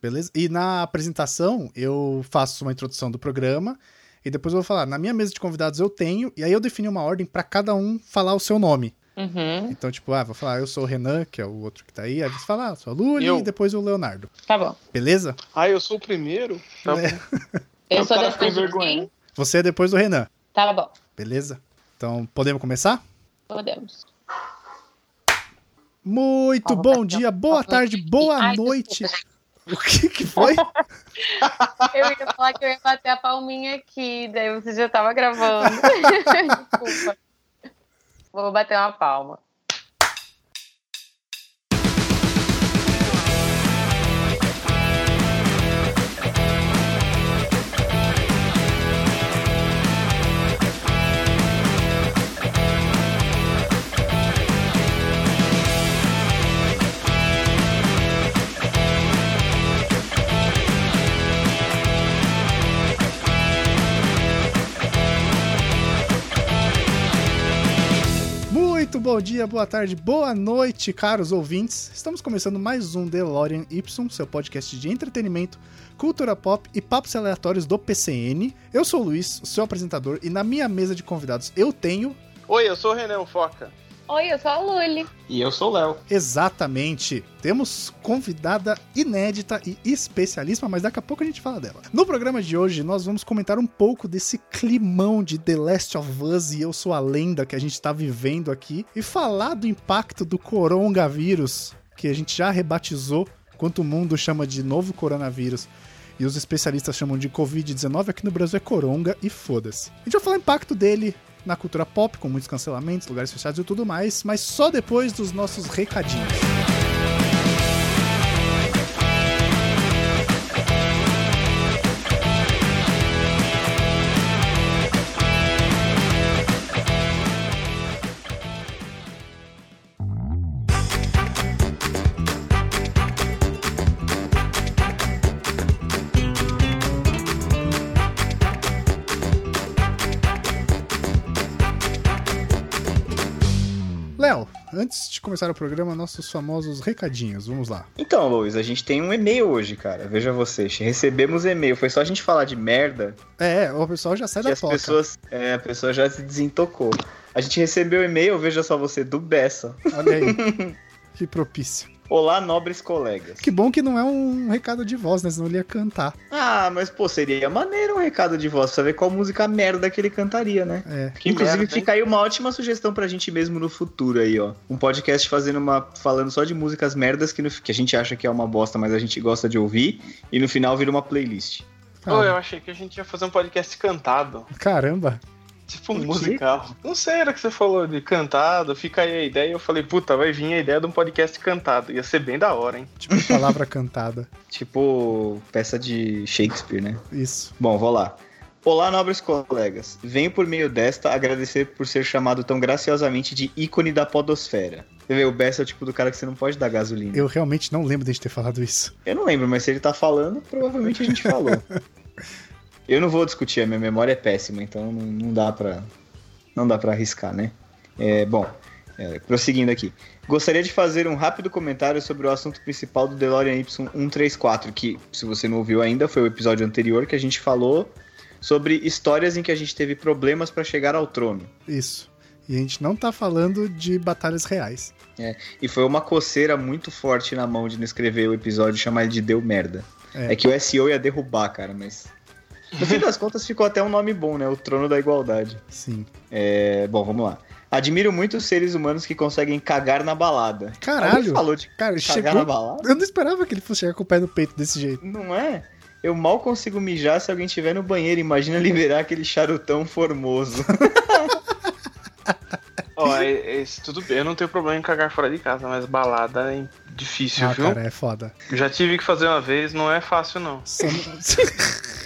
beleza? E na apresentação eu faço uma introdução do programa e depois eu vou falar, na minha mesa de convidados eu tenho, e aí eu defino uma ordem pra cada um falar o seu nome. Uhum. Então, tipo, ah, vou falar, eu sou o Renan, que é o outro que tá aí, aí você fala, ah, sou a Luli, Eu. e depois o Leonardo. Tá bom. Beleza? Ah, eu sou o primeiro? Tá É. bom. Eu sou cara da fica de envergonhado. quem? Você é depois do Renan. Tá bom. Beleza? Então, podemos começar? Podemos. Muito bom dia, boa tarde, boa Ai, noite. O que que foi? Eu ia falar que eu ia bater a palminha aqui, daí você já tava gravando. Desculpa. Vou bater uma palma. Muito bom dia, boa tarde, boa noite, caros ouvintes. Estamos começando mais um DeLorean Y, seu podcast de entretenimento, cultura pop e papos aleatórios do PCN. Eu sou o Luiz, o seu apresentador, e na minha mesa de convidados eu tenho Oi, eu sou o Renan Foca. Oi, eu sou a Luli. E eu sou o Léo. Exatamente. Temos convidada inédita e especialíssima, mas daqui a pouco a gente fala dela. No programa de hoje, nós vamos comentar um pouco desse climão de The Last of Us e Eu Sou a Lenda que a gente tá vivendo aqui e falar do impacto do coronavírus, que a gente já rebatizou, enquanto o mundo chama de novo coronavírus. E os especialistas chamam de Covid-19, aqui no Brasil é coronga e foda-se. A gente vai falar o impacto dele na cultura pop, com muitos cancelamentos, lugares fechados e tudo mais, mas só depois dos nossos recadinhos. Antes de começar o programa, nossos famosos recadinhos, vamos lá. Então, Luiz, a gente tem um e-mail hoje, cara. Veja vocês. Recebemos e-mail. Foi só a gente falar de merda É, o pessoal já sai da as pessoas. É, a pessoa já se desentocou. A gente recebeu e-mail, veja só você, do Bessa. Olha aí. que propício. Olá, nobres colegas. Que bom que não é um recado de voz, né? Senão ele ia cantar. Ah, mas pô, seria maneiro um recado de voz pra saber qual música merda que ele cantaria, né? É. Que Inclusive, merda, hein? fica aí uma ótima sugestão pra gente mesmo no futuro aí, ó. Um podcast fazendo uma. falando só de músicas merdas que, no- que a gente acha que é uma bosta, mas a gente gosta de ouvir, e no final vira uma playlist. Ô, eu achei que a gente ia fazer um podcast cantado. Caramba. Tipo um musical. Não sei, era que você falou de cantado, fica aí a ideia. Eu falei, puta, vai vir a ideia de um podcast cantado. Ia ser bem da hora, hein? Tipo palavra cantada. Tipo, peça de Shakespeare, né? Isso. Bom, vou lá. Olá, nobres colegas. Venho por meio desta agradecer por ser chamado tão graciosamente de ícone da podosfera. Você vê, o Bessa é o tipo do cara que você não pode dar gasolina. Eu, Eu realmente não lembro de a gente ter falado isso. não lembro, mas se ele tá falando, provavelmente a gente falou. Eu não vou discutir, a minha memória é péssima, então não, não dá pra. Não dá pra arriscar, né? É, bom, é, prosseguindo aqui. Gostaria de fazer um rápido comentário sobre o assunto principal do DeLorean Y134, que, se você não ouviu ainda, foi o episódio anterior que a gente falou sobre histórias em que a gente teve problemas para chegar ao trono. Isso. E a gente não tá falando de batalhas reais. E foi uma coceira muito forte na mão de não escrever o episódio e chamar ele de Deu Merda. É. É. que o SEO ia derrubar, cara, mas. No fim das contas ficou até um nome bom, né? O Trono da Igualdade. Sim. É, bom, vamos lá. Admiro muito os seres humanos que conseguem cagar na balada. Alguém Caralho. falou de Cara, cagar chegou. na balada? Eu não esperava que ele fosse chegar com o pé no peito desse jeito. Não é? Eu mal consigo mijar se alguém estiver no banheiro. Imagina liberar aquele charutão formoso. Ó, é- é- tudo bem, eu não tenho problema em cagar fora de casa, mas balada é difícil, Ah, viu? cara, é foda. Já tive que fazer uma vez, não é fácil, não. Só-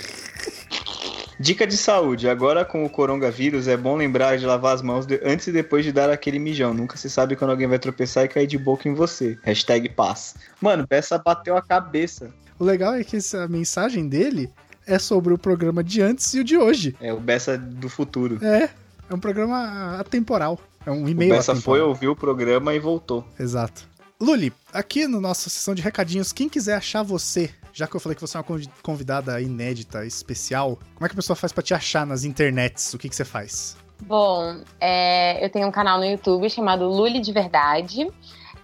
Dica de saúde: agora com o coronavírus é bom lembrar de lavar as mãos antes e depois de dar aquele mijão. Nunca se sabe quando alguém vai tropeçar e cair de boca em você. Hashtag paz. Mano, Bessa bateu a cabeça. o legal é que essa mensagem dele é sobre o programa de antes e o de hoje. É o Bessa do futuro. É. É um programa atemporal. É um O e-mail Bessa foi, atemporal. ouviu o programa e voltou. Exato. Luli, aqui na nossa sessão de recadinhos, quem quiser achar você já que eu falei que você é uma convidada inédita, especial, como é que a pessoa faz para te achar nas internets? O que, que você faz? Bom, é, eu tenho um canal no YouTube chamado Luli de Verdade.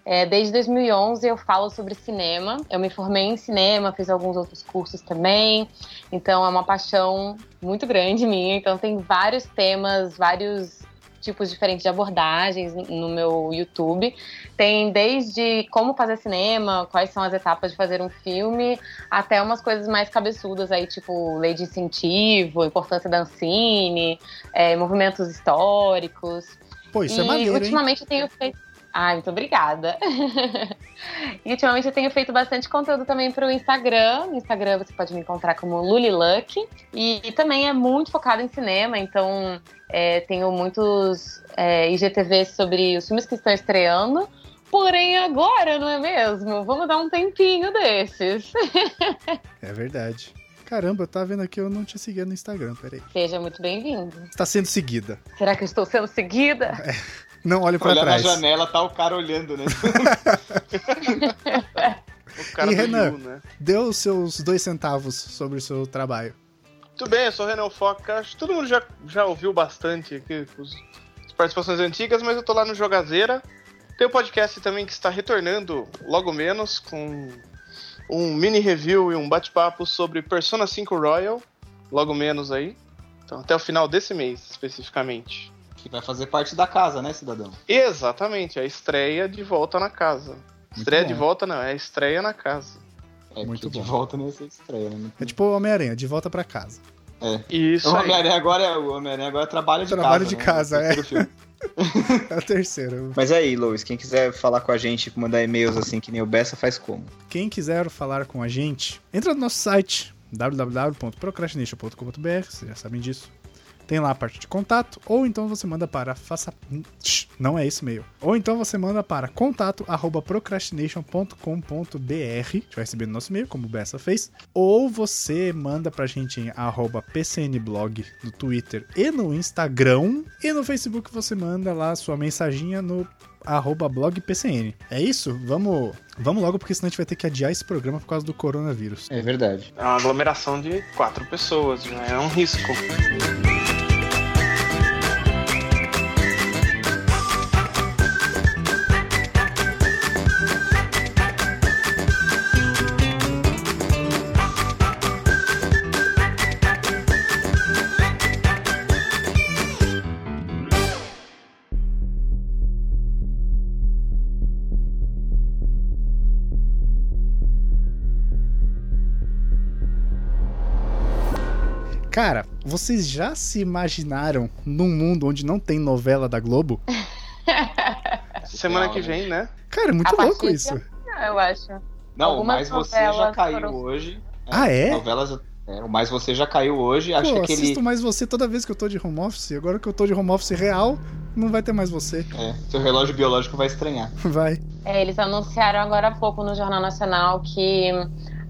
É, desde 2011 eu falo sobre cinema. Eu me formei em cinema, fiz alguns outros cursos também. Então é uma paixão muito grande minha. Então tem vários temas, vários tipos diferentes de abordagens no meu YouTube. Tem desde como fazer cinema, quais são as etapas de fazer um filme, até umas coisas mais cabeçudas aí, tipo lei de incentivo, importância da Ancine, é, movimentos históricos. Pô, isso é e é maneiro, ultimamente hein? eu tenho feito ah, muito obrigada. e ultimamente eu tenho feito bastante conteúdo também para o Instagram. No Instagram você pode me encontrar como Luliluck. E, e também é muito focado em cinema, então é, tenho muitos é, IGTVs sobre os filmes que estão estreando. Porém, agora, não é mesmo? Vamos dar um tempinho desses. é verdade. Caramba, eu tava vendo aqui, eu não te seguia no Instagram, peraí. Seja muito bem-vindo. Está sendo seguida. Será que eu estou sendo seguida? É. Não olhe pra Olhar trás. na janela, tá o cara olhando, né? o cara e Renan, né? deu os seus dois centavos sobre o seu trabalho. Tudo bem, eu sou o Renan Foca. Acho que todo mundo já, já ouviu bastante aqui os, as participações antigas, mas eu tô lá no Jogazeira. Tem um podcast também que está retornando logo menos, com um mini review e um bate-papo sobre Persona 5 Royal, logo menos aí. Então, até o final desse mês, especificamente. Que vai fazer parte da casa, né, cidadão? Exatamente, a estreia de volta na casa. Muito estreia bom. de volta não, é a estreia na casa. É, Muito bom. de volta nessa estreia, né? É tipo o Homem-Aranha, de volta pra casa. É. Isso. O Homem-Aranha agora, é, o Homem agora trabalha de trabalho casa. Trabalho de né? casa, é. é o terceiro. Mas aí, Lois, quem quiser falar com a gente, mandar e-mails assim que nem o Bessa, faz como? Quem quiser falar com a gente, entra no nosso site www.procrastination.com.br, vocês já sabem disso. Tem lá a parte de contato, ou então você manda para faça. Não é esse e-mail. Ou então você manda para contato@procrastination.com.br. A gente vai receber no nosso e-mail, como o Bessa fez. Ou você manda pra gente em pcnblog no Twitter e no Instagram. E no Facebook você manda lá sua mensaginha no arroba blogpcn. É isso? Vamos, vamos logo, porque senão a gente vai ter que adiar esse programa por causa do coronavírus. É verdade. É uma aglomeração de quatro pessoas, já é um risco. Vocês já se imaginaram num mundo onde não tem novela da Globo? Semana que vem, né? Cara, é muito louco isso. Eu acho. Não, Algumas mas você já caiu foram... hoje. Ah, é? Novelas é, o Mais Você já caiu hoje. Acho que aquele... assisto Mais Você toda vez que eu tô de home office. Agora que eu tô de home office real, não vai ter mais você. É, seu relógio biológico vai estranhar. Vai. É, eles anunciaram agora há pouco no Jornal Nacional que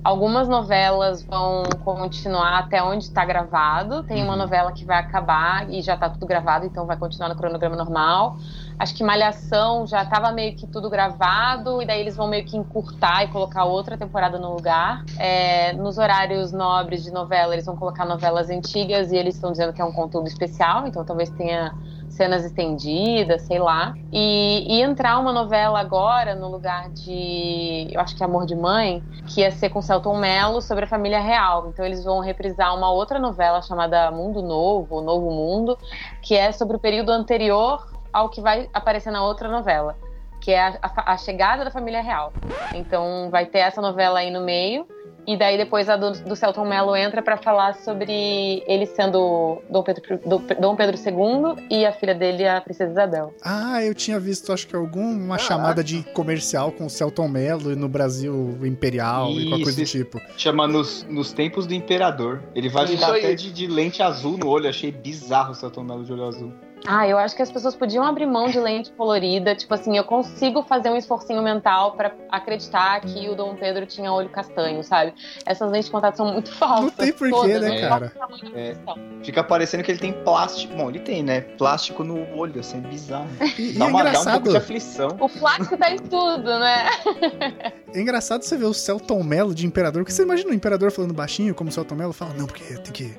Algumas novelas vão continuar até onde está gravado. Tem uma uhum. novela que vai acabar e já está tudo gravado, então vai continuar no cronograma normal. Acho que Malhação já estava meio que tudo gravado, e daí eles vão meio que encurtar e colocar outra temporada no lugar. É, nos horários nobres de novela, eles vão colocar novelas antigas e eles estão dizendo que é um conteúdo especial, então talvez tenha cenas estendidas, sei lá. E, e, entrar uma novela agora no lugar de, eu acho que Amor de Mãe, que ia ser com Celton Mello sobre a família real. Então eles vão reprisar uma outra novela chamada Mundo Novo, Novo Mundo, que é sobre o período anterior ao que vai aparecer na outra novela, que é a, a, a chegada da família real. Então vai ter essa novela aí no meio. E daí depois a do, do Celton Mello entra para falar sobre ele sendo Dom Pedro, Dom Pedro II e a filha dele, a Princesa Isabel. Ah, eu tinha visto, acho que alguma ah, chamada de comercial com o Celton Mello no Brasil Imperial Isso, e qualquer coisa do tipo. Chama nos, nos Tempos do Imperador. Ele vai ficar até de, de, lente azul no olho. Achei bizarro o Celton Mello de olho azul. Ah, eu acho que as pessoas podiam abrir mão de lente colorida. Tipo assim, eu consigo fazer um esforcinho mental para acreditar que o Dom Pedro tinha olho castanho, sabe? Essas lentes de contato são muito falsas. Não tem porquê, né, cara? É, fica parecendo que ele tem plástico. Bom, ele tem, né? Plástico no olho, assim, bizarro. E, Dá, e é uma, dá um engraçado. pouco de aflição. O plástico tá em tudo, né? É engraçado você ver o Celton Mello de Imperador, porque você imagina o Imperador falando baixinho, como o Celton Mello fala, não, porque tem que,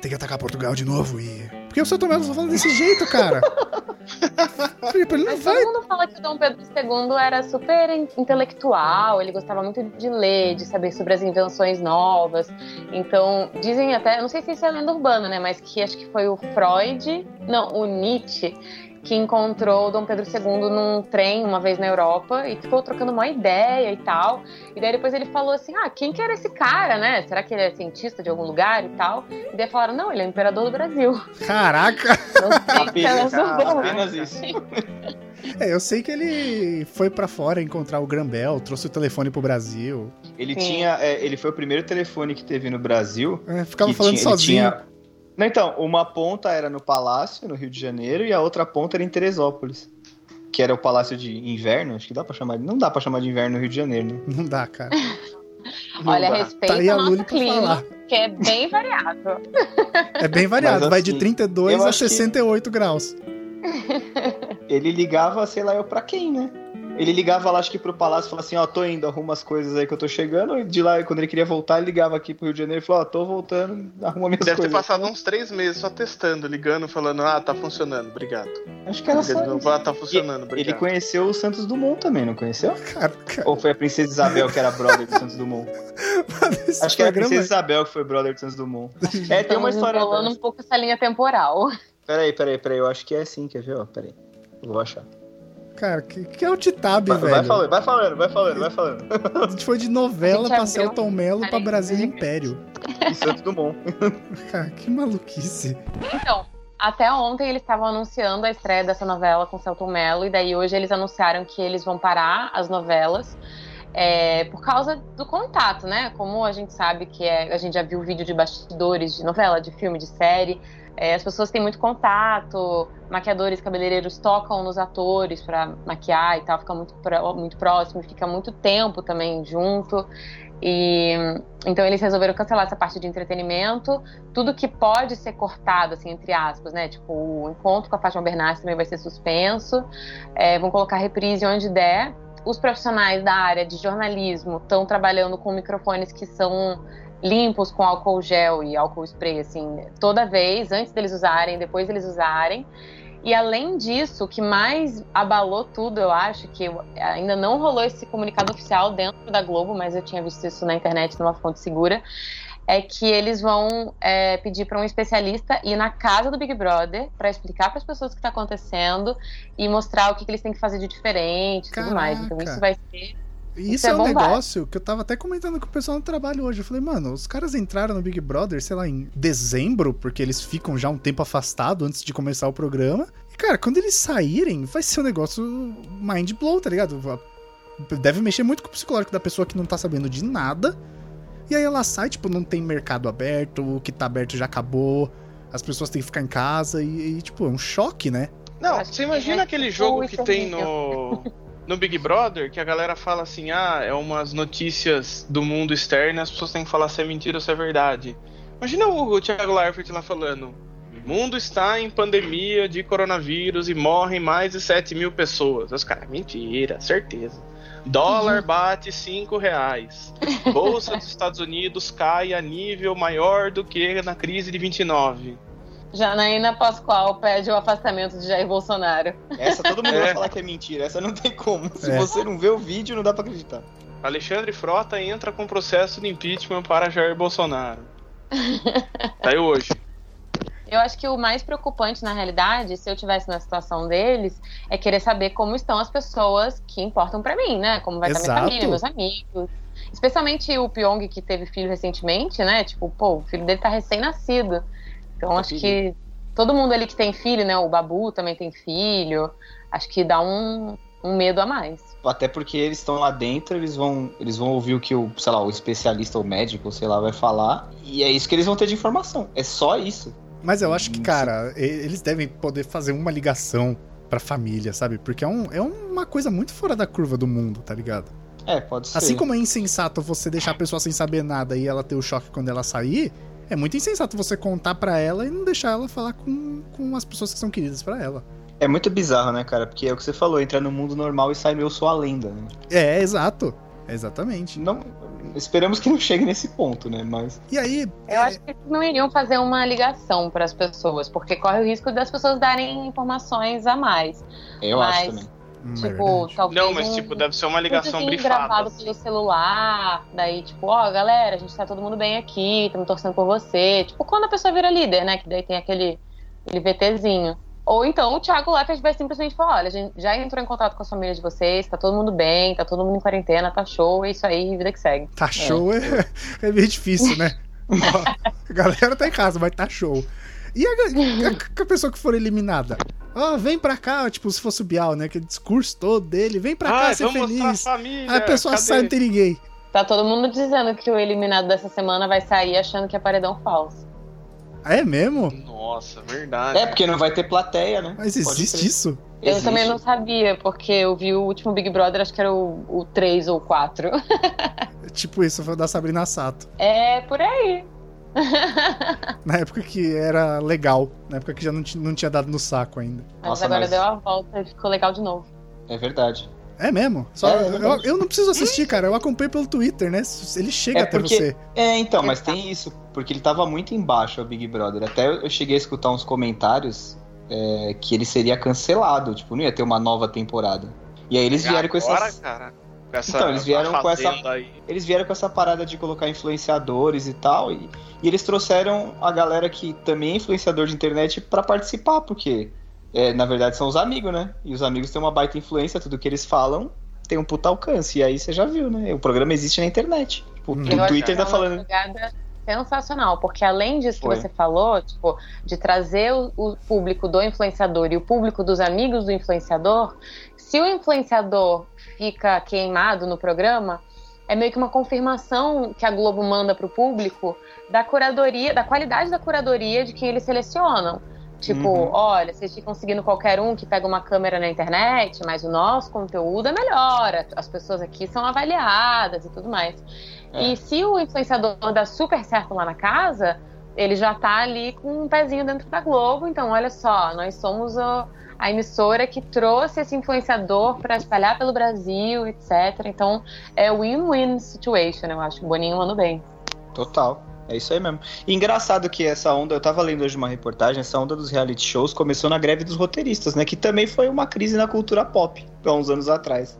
tem que atacar Portugal de novo e... Porque o Celton Mello só fala desse jeito, cara. Felipe, ele não Mas vai... todo mundo fala que o Dom Pedro II era super in- intelectual, ele gostava muito de ler, de saber sobre as invenções novas. Então, dizem até, eu não sei se isso é lenda urbana, né? Mas que acho que foi o Freud, não, o Nietzsche, que encontrou o Dom Pedro II num trem uma vez na Europa e ficou trocando uma ideia e tal. E daí depois ele falou assim: ah, quem que era esse cara, né? Será que ele é cientista de algum lugar e tal? E daí falaram: não, ele é o imperador do Brasil. Caraca! É Apenas, urbana. apenas isso. É, eu sei que ele foi pra fora encontrar o Grambel, trouxe o telefone pro Brasil. Ele Sim. tinha. é, ele foi o primeiro telefone que teve no Brasil. É, ficava falando tinha- ele sozinho. tinha- Não, então, uma ponta era no Palácio, no Rio de Janeiro, e a outra ponta era em Teresópolis. Que era o Palácio de Inverno, acho que dá pra chamar de. Não dá pra chamar de inverno no Rio de Janeiro, né? Não dá, cara. Não Olha, dá. respeita Tá aí a o nosso clima, falar. que é bem variável. É bem variado, Mas vai de assim, 32 eu a acho que- 68 graus. Ele ligava, sei lá, eu pra quem, né? Ele ligava lá, acho que pro palácio, falava assim, ó, tô indo, arruma as coisas aí que eu tô chegando. E de lá, quando ele queria voltar, ele ligava aqui pro Rio de Janeiro e falou, ó, tô voltando, arruma minhas Deve ter coisas. passado uns três meses só testando, ligando, falando, ah, tá funcionando, obrigado. Acho que era só isso. ah, tá funcionando, Ele obrigado. conheceu o Santos Dumont também, não conheceu? Cara, cara Ou foi a Princesa Isabel que era brother do Santos Dumont? Acho que era a Princesa Isabel que foi brother do Santos Dumont. É, tem uma história enrolando dessa. um pouco essa linha temporal. Peraí, peraí, peraí, eu acho que é assim, quer ver? Ó, peraí. Vou achar. Cara, que, que é o Titab, Vai, velho? vai falando, vai falando, vai falando, vai falando. A gente foi de novela pra Celton Mello pra Brasil. Império. E Santos Dumont. Cara, que maluquice. Então, até ontem eles estavam anunciando a estreia dessa novela com Celton Mello, e daí hoje eles anunciaram que eles vão parar as novelas. é, por causa do contato, né? Como a gente sabe que é, a gente já viu vídeo de bastidores de novela, de filme, de série. É, as pessoas têm muito contato, maquiadores, cabeleireiros tocam nos atores pra maquiar e tal, fica muito, muito próximo, fica muito tempo também junto. E então eles resolveram cancelar essa parte de entretenimento. Tudo que pode ser cortado, assim, entre aspas, né? Tipo, o encontro com a Fátima Bernardes também vai ser suspenso. É, vão colocar reprise onde der. Os profissionais da área de jornalismo estão trabalhando com microfones que são limpos com álcool gel e álcool spray, assim, toda vez, antes deles usarem, depois deles usarem. E além disso, o que mais abalou tudo, eu acho, que ainda não rolou esse comunicado oficial dentro da Globo, mas eu tinha visto isso na internet numa fonte segura, é que eles vão é, pedir para um especialista ir na casa do Big Brother para explicar para as pessoas o que está acontecendo e mostrar o que, que eles têm que fazer de diferente e tudo mais. Então isso vai ser. Isso, Isso é, é um negócio que eu tava até comentando com o pessoal no trabalho hoje. Eu falei, mano, os caras entraram no Big Brother, sei lá, em dezembro, porque eles ficam já um tempo afastado antes de começar o programa. E, cara, quando eles saírem, vai ser um negócio mind blow, tá ligado? Deve mexer muito com o psicológico da pessoa que não tá sabendo de nada. E aí ela sai, tipo, não tem mercado aberto, o que tá aberto já acabou, as pessoas têm que ficar em casa e, e, tipo, é um choque, né? Não, você imagina é aquele tipo jogo que tem no, no Big Brother, que a galera fala assim, ah, é umas notícias do mundo externo e as pessoas têm que falar se é mentira ou se é verdade. Imagina o, Thiago Leifert lá falando, o mundo está em pandemia de coronavírus e morrem mais de 7 mil pessoas. Os caras, mentira, certeza. Dólar bate 5 reais. Bolsa dos Estados Unidos cai a nível maior do que na crise de 29. Janaína Pascoal pede o afastamento de Jair Bolsonaro. Essa todo mundo É. vai falar que é mentira. Essa não tem como. Se É. você não vê o vídeo, não dá pra acreditar. Alexandre Frota entra com processo de impeachment para Jair Bolsonaro. Saiu hoje. Eu acho que o mais preocupante, na realidade, se eu tivesse na situação deles, é querer saber como estão as pessoas que importam pra mim, né? Como vai estar minha Exato. família, meus amigos. Especialmente o Pyong, que teve filho recentemente, né? Tipo, pô, o filho dele tá recém-nascido. Então acho que todo mundo ali que tem filho, né? O Babu também tem filho. Acho que dá um, um medo a mais. Até porque eles estão lá dentro, eles vão, eles vão ouvir o que o, sei lá, o especialista ou médico, sei lá, vai falar. E é isso que eles vão ter de informação. É só isso. Mas eu acho que, cara, eles devem poder fazer uma ligação pra família, sabe? Porque é, um, é uma coisa muito fora da curva do mundo, tá ligado? É, pode ser. Assim como é insensato você deixar a pessoa sem saber nada e ela ter o choque quando ela sair, é muito insensato você contar pra ela e não deixar ela falar com, com as pessoas que são queridas pra ela. É muito bizarro, né, cara? Porque é o que você falou, entra no mundo normal e sai no Eu Sou a Lenda, né? É, exato. Exatamente. Não, esperamos que não chegue nesse ponto, né? Mas. E aí. Eu é... acho que eles não iriam fazer uma ligação para as pessoas, porque corre o risco das pessoas darem informações a mais. Eu mas... acho também. Hum, Tipo, é talvez. Não, mas um, tipo, deve ser uma ligação um brifada. gravado assim. pelo celular, daí, tipo, ó, galera, a gente tá todo mundo bem aqui, estamos torcendo por você. Tipo, quando a pessoa vira líder, né? Que daí tem aquele, aquele VTzinho. Ou então o Thiago Leifert vai simplesmente falar: olha, a gente já entrou em contato com a família de vocês, tá todo mundo bem, tá todo mundo em quarentena, tá show, é isso aí, vida que segue. Tá show é, é meio difícil, né? A galera tá em casa, mas tá show. E a, a- a pessoa que for eliminada? Ó, vem pra cá, tipo, se fosse o Bial, né? Aquele discurso todo dele, vem pra cá Ai, ser vamos mostrar a feliz. família. Aí a pessoa cadê? sai, não tem ninguém. Tá todo mundo dizendo que o eliminado dessa semana vai sair achando que é paredão falso. É mesmo? Nossa, verdade. É, porque não vai ter plateia, né? Mas Pode existe isso? Eu Existe. também não sabia, porque eu vi o último Big Brother, acho que era o, o 3 ou 4. Tipo isso, foi da Sabrina Sato. É por aí. Na época que era legal. Na época que já não, não tinha dado no saco ainda. Mas Nossa, agora mas- deu a volta e ficou legal de novo. É verdade. É mesmo? Só, É, é eu, eu não preciso assistir, cara. Eu acompanho pelo Twitter, né? Ele chega É até porque- você. É, então, mas tem isso, porque ele tava muito embaixo, o Big Brother. Até eu cheguei a escutar uns comentários é, que ele seria cancelado, tipo, não ia ter uma nova temporada. E aí eles vieram com Agora, essas. cara, com essa Então, eles vieram com essa- Aí. Eles vieram com essa parada de colocar influenciadores e tal, e, e eles trouxeram a galera que também é influenciador de internet pra participar, porque é, na verdade são os amigos, né? E os amigos têm uma baita influência, tudo que eles falam tem um puta alcance. E aí você já viu, né? O programa existe na internet. Tipo, Hum. o Twitter tá é falando. sensacional, porque além disso Foi. que você falou, tipo, de trazer o, o público do influenciador e o público dos amigos do influenciador, se o influenciador fica queimado no programa, é meio que uma confirmação que a Globo manda pro público da curadoria, da qualidade da curadoria de quem eles selecionam. Tipo, Uhum. olha, vocês ficam seguindo qualquer um que pega uma câmera na internet, mas o nosso conteúdo é melhor, as pessoas aqui são avaliadas e tudo mais. É. E se o influenciador dá super certo lá na casa, ele já tá ali com um pezinho dentro da Globo. Então, olha só, nós somos o- a emissora que trouxe esse influenciador para espalhar pelo Brasil, etc. Então, é win-win situation, eu acho. O Boninho mandou bem. Total. É isso aí mesmo. E engraçado que essa onda, eu tava lendo hoje uma reportagem, essa onda dos reality shows começou na greve dos roteiristas, né? Que também foi uma crise na cultura pop, há uns anos atrás.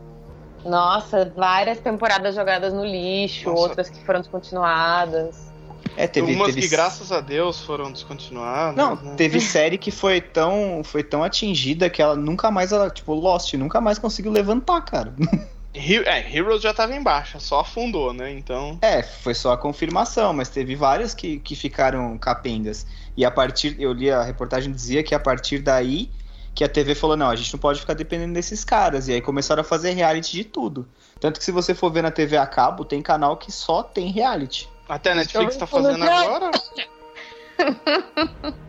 Nossa, várias temporadas jogadas no lixo, Nossa. outras que foram descontinuadas. É, teve. Umas teve... que, graças a Deus, foram descontinuadas. Não, né? teve série que foi tão, foi tão atingida que ela nunca mais, ela, tipo, Lost, nunca mais conseguiu levantar, cara. É, Heroes já tava em baixa, só afundou, né? Então. É, foi só a confirmação, mas teve várias que, que ficaram capengas. E a partir, eu li a reportagem dizia que a partir daí que a TV falou, não, a gente não pode ficar dependendo desses caras. E aí começaram a fazer reality de tudo. Tanto que se você for ver na TV a cabo, tem canal que só tem reality. Até a Netflix tá Então, fazendo quando- agora.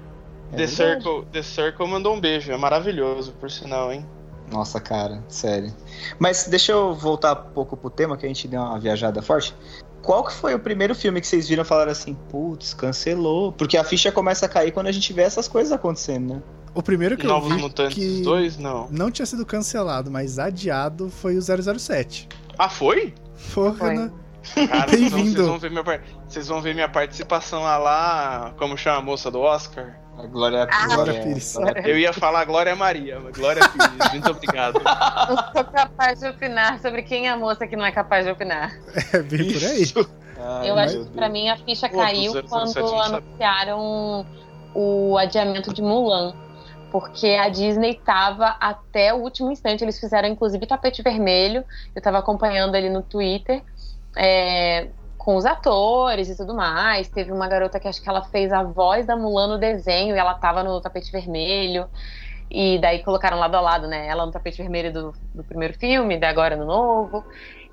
É The. Circle, The Circle mandou um beijo, é maravilhoso, por sinal, hein? Nossa, cara, sério. Mas deixa eu voltar um pouco pro tema, que a gente deu uma viajada forte. Qual que foi o primeiro filme que vocês viram e falaram assim, putz, cancelou? Porque a ficha começa a cair quando a gente vê essas coisas acontecendo, né? O primeiro que Novos eu vi Mutantes que 2, não. não tinha sido cancelado, mas adiado foi o 007. Ah, foi? Porra, Foi. né? Cara, vocês vão, Bem-vindo. vocês vão ver minha vocês vão ver minha participação lá, lá, como chama a moça do Oscar? A Glória, Glória Pires. Eu ia falar Glória Maria, mas Glória Pires, muito obrigado. Não sou capaz de opinar sobre quem é a moça que não é capaz de opinar. É bem por aí. Ai, Eu acho que Deus. pra mim a ficha Pô, caiu do 007 quando anunciaram o adiamento de Mulan. Porque a Disney tava até o último instante. Eles fizeram, inclusive, tapete vermelho. Eu tava acompanhando ali no Twitter. É, com os atores e tudo mais. Teve uma garota que acho que ela fez a voz da Mulan no desenho e ela tava no tapete vermelho. E daí colocaram lado a lado, né? Ela no tapete vermelho do, do primeiro filme, daí agora no novo.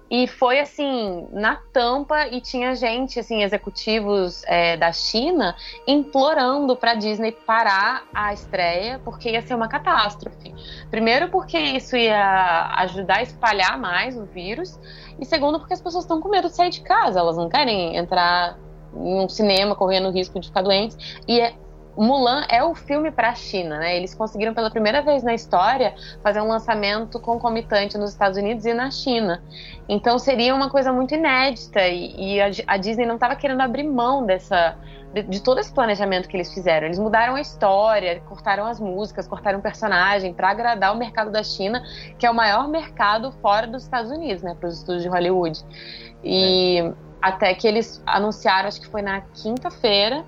E foi assim, na tampa, e tinha gente, assim, executivos é, da China implorando para Disney parar a estreia, porque ia ser uma catástrofe. Primeiro, porque isso ia ajudar a espalhar mais o vírus, e segundo, porque as pessoas estão com medo de sair de casa, elas não querem entrar em um cinema correndo risco de ficar doentes. E é Mulan é o filme para a China, né? Eles conseguiram pela primeira vez na história fazer um lançamento concomitante nos Estados Unidos e na China. Então seria uma coisa muito inédita e, e a, a, Disney não estava querendo abrir mão dessa de, de, todo esse planejamento que eles fizeram. Eles mudaram a história, cortaram as músicas, cortaram o personagem para agradar o mercado da China, que é o maior mercado fora dos Estados Unidos, né? Para os estúdios de Hollywood. E é. até que eles anunciaram, acho que foi na quinta-feira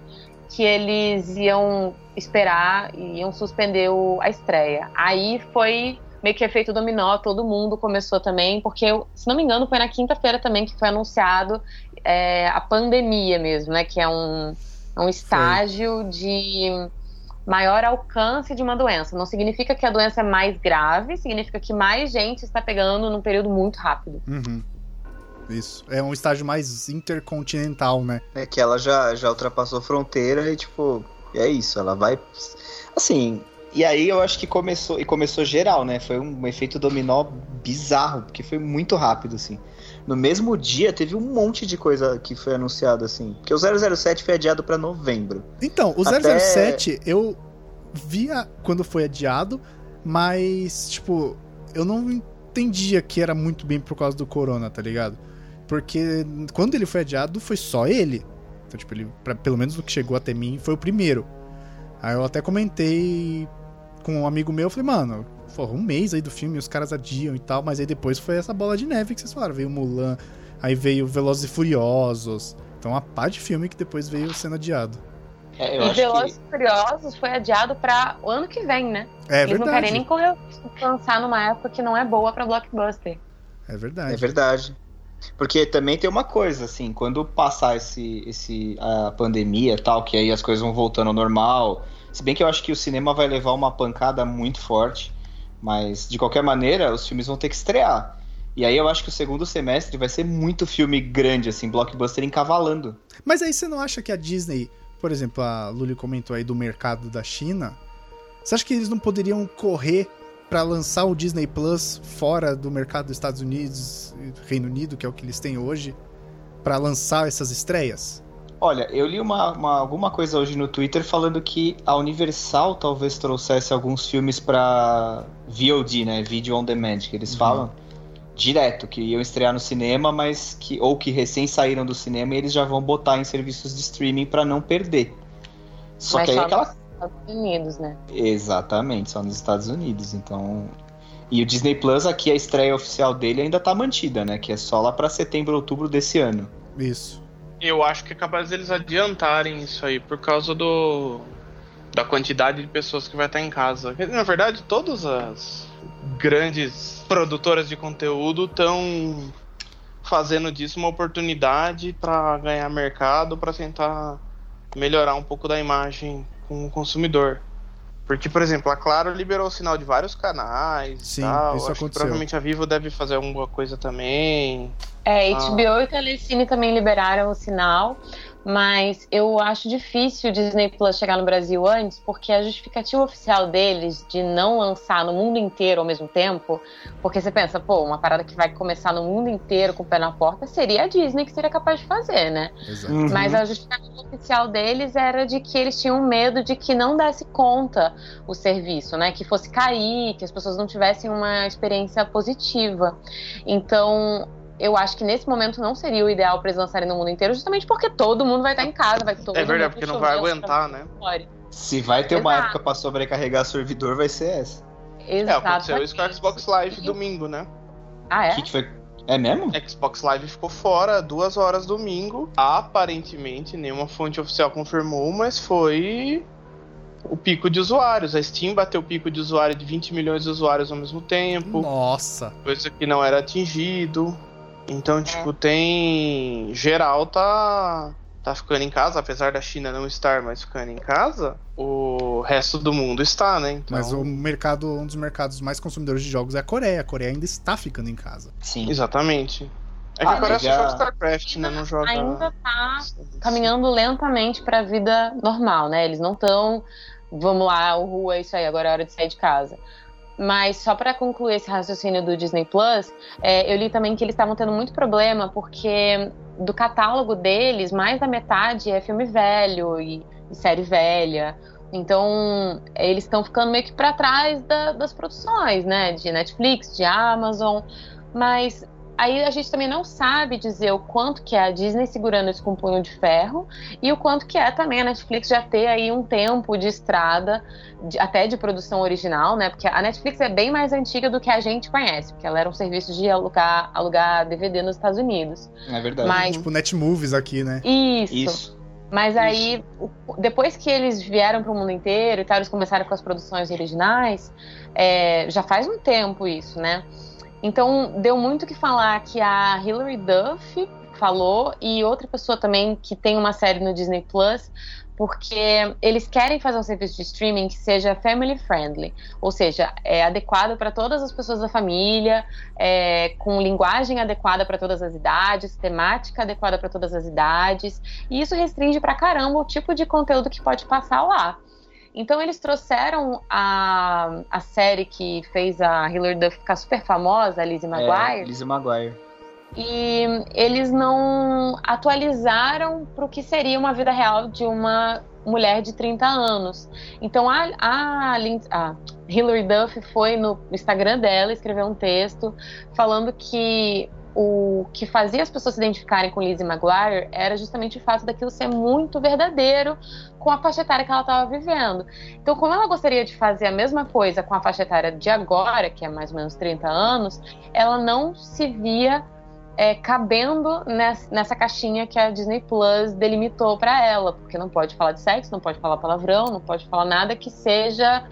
que eles iam esperar e iam suspender o, a estreia. Aí foi meio que efeito dominó, todo mundo começou também, porque, se não me engano, foi na quinta-feira também que foi anunciado é, a pandemia mesmo, né? Que é um, é um estágio foi. de maior alcance de uma doença. Não significa que a doença é mais grave, significa que mais gente está pegando num período muito rápido. Uhum. Isso. É um estágio mais intercontinental, né? É que ela já, já ultrapassou fronteira e, tipo, é isso. Ela vai. Assim. E aí eu acho que começou. E começou geral, né? Foi um efeito dominó bizarro, porque foi muito rápido, assim. No mesmo dia teve um monte de coisa que foi anunciado, assim. Porque o 007 foi adiado para novembro. Então, o Até... 007 eu via quando foi adiado, mas, tipo, eu não entendia que era muito bem por causa do corona, tá ligado? Porque quando ele foi adiado, foi só ele. Então, tipo, ele, pra, pelo menos o que chegou até mim, foi o primeiro. Aí eu até comentei com um amigo meu, eu falei, mano, porra, um mês aí do filme, os caras adiam e tal, mas aí depois foi essa bola de neve que vocês falaram. Veio Mulan, aí veio Velozes e Furiosos. Então, a pá de filme que depois veio sendo adiado. É, e Velozes que... e Furiosos foi adiado para o ano que vem, né? É Eles verdade. não querem nem correr lançar numa época que não é boa para blockbuster. É verdade. É verdade. Porque também tem uma coisa, assim, quando passar esse, esse, a pandemia tal, que aí as coisas vão voltando ao normal. Se bem que eu acho que o cinema vai levar uma pancada muito forte, mas de qualquer maneira, os filmes vão ter que estrear. E aí eu acho que o segundo semestre vai ser muito filme grande, assim, blockbuster encavalando. Mas aí você não acha que a Disney, por exemplo, a Luli comentou aí do mercado da China, você acha que eles não poderiam correr para lançar o Disney Plus fora do mercado dos Estados Unidos e Reino Unido, que é o que eles têm hoje, para lançar essas estreias? Olha, eu li uma, uma, alguma coisa hoje no Twitter falando que a Universal talvez trouxesse alguns filmes para VOD, né? Video on Demand, que eles uhum. falam. Direto, que iam estrear no cinema, mas que. ou que recém saíram do cinema e eles já vão botar em serviços de streaming para não perder. Só mas que aí é aquela Estados Unidos, né? Exatamente, só nos Estados Unidos. Então. E o Disney Plus aqui, a estreia oficial dele ainda tá mantida, né? Que é só lá para setembro, outubro desse ano. Isso. Eu acho que é capaz deles adiantarem isso aí, por causa do. da quantidade de pessoas que vai estar em casa. Na verdade, todas as grandes produtoras de conteúdo estão fazendo disso uma oportunidade para ganhar mercado, para tentar melhorar um pouco da imagem com o consumidor. Porque, por exemplo, a Claro liberou o sinal de vários canais. Sim, tal. isso Acho aconteceu. Que provavelmente a Vivo deve fazer alguma coisa também. É, HBO ah. e Telecine também liberaram o sinal. Mas eu acho difícil o Disney Plus chegar no Brasil antes, porque a justificativa oficial deles de não lançar no mundo inteiro ao mesmo tempo, porque você pensa, pô, uma parada que vai começar no mundo inteiro com o pé na porta seria a Disney que seria capaz de fazer, né? Exato. Uhum. Mas a justificativa oficial deles era de que eles tinham medo de que não desse conta o serviço, né? Que fosse cair, que as pessoas não tivessem uma experiência positiva. Então, eu acho que nesse momento não seria o ideal para eles lançarem no mundo inteiro, justamente porque todo mundo vai estar em casa, vai todo É verdade, porque não vai aguentar, né? Se vai ter Exato. uma época para sobrecarregar servidor, vai ser essa. Exato. É, aconteceu isso com o Xbox Live domingo, né? Ah, é? Que que foi? É mesmo? Xbox Live ficou fora duas horas domingo. Aparentemente, nenhuma fonte oficial confirmou, mas foi o pico de usuários. A Steam bateu o pico de usuário de 20 milhões de usuários ao mesmo tempo. Nossa! Coisa que não era atingido. Então, é. tipo, tem. Geral tá. Tá ficando em casa, apesar da China não estar mais ficando em casa, o resto do mundo está, né? Então... Mas o mercado, um dos mercados mais consumidores de jogos é a Coreia. A Coreia ainda está ficando em casa. Sim. Exatamente. É que Ah, a Coreia mas só já- joga StarCraft, né? Não joga. Ainda tá caminhando lentamente para a vida normal, né? Eles não estão, vamos lá, o rua é isso aí, agora é hora de sair de casa. Mas só para concluir esse raciocínio do Disney Plus, é, eu li também que eles estavam tendo muito problema porque do catálogo deles, mais da metade é filme velho e, e série velha. Então, eles estão ficando meio que para trás da- das produções, né? De Netflix, de Amazon. Mas aí a gente também não sabe dizer o quanto que é a Disney segurando isso com um punho de ferro e o quanto que é também a Netflix já ter aí um tempo de estrada, de- até de produção original, né? Porque a Netflix é bem mais antiga do que a gente conhece, porque ela era um serviço de alugar, alugar DVD nos Estados Unidos. É verdade. Mas Tipo Netmovies aqui, né? isso. Isso. Mas aí, o- depois que eles vieram para o mundo inteiro e tal, eles começaram com as produções originais, é, já faz um tempo isso, né? Então, deu muito que falar que a Hilary Duff falou e outra pessoa também que tem uma série no Disney Plus, porque eles querem fazer um serviço de streaming que seja family friendly, ou seja, é adequado para todas as pessoas da família, é, com linguagem adequada para todas as idades, temática adequada para todas as idades, e isso restringe pra caramba o tipo de conteúdo que pode passar lá. Então eles trouxeram a, a série que fez a Hilary Duff ficar super famosa, a Lizzie É, McGuire, Lizzie Maguire. e eles não atualizaram para o que seria uma vida real de uma mulher de 30 anos. Então a, a, a Hilary Duff foi no Instagram dela escreveu um texto falando que o que fazia as pessoas se identificarem com Lizzie McGuire era justamente o fato daquilo ser muito verdadeiro com a faixa etária que ela estava vivendo. Então, como ela gostaria de fazer a mesma coisa com a faixa etária de agora, que é mais ou menos 30 anos, ela não se via é, cabendo ness- nessa caixinha que a Disney Plus delimitou para ela, porque não pode falar de sexo, não pode falar palavrão, não pode falar nada que seja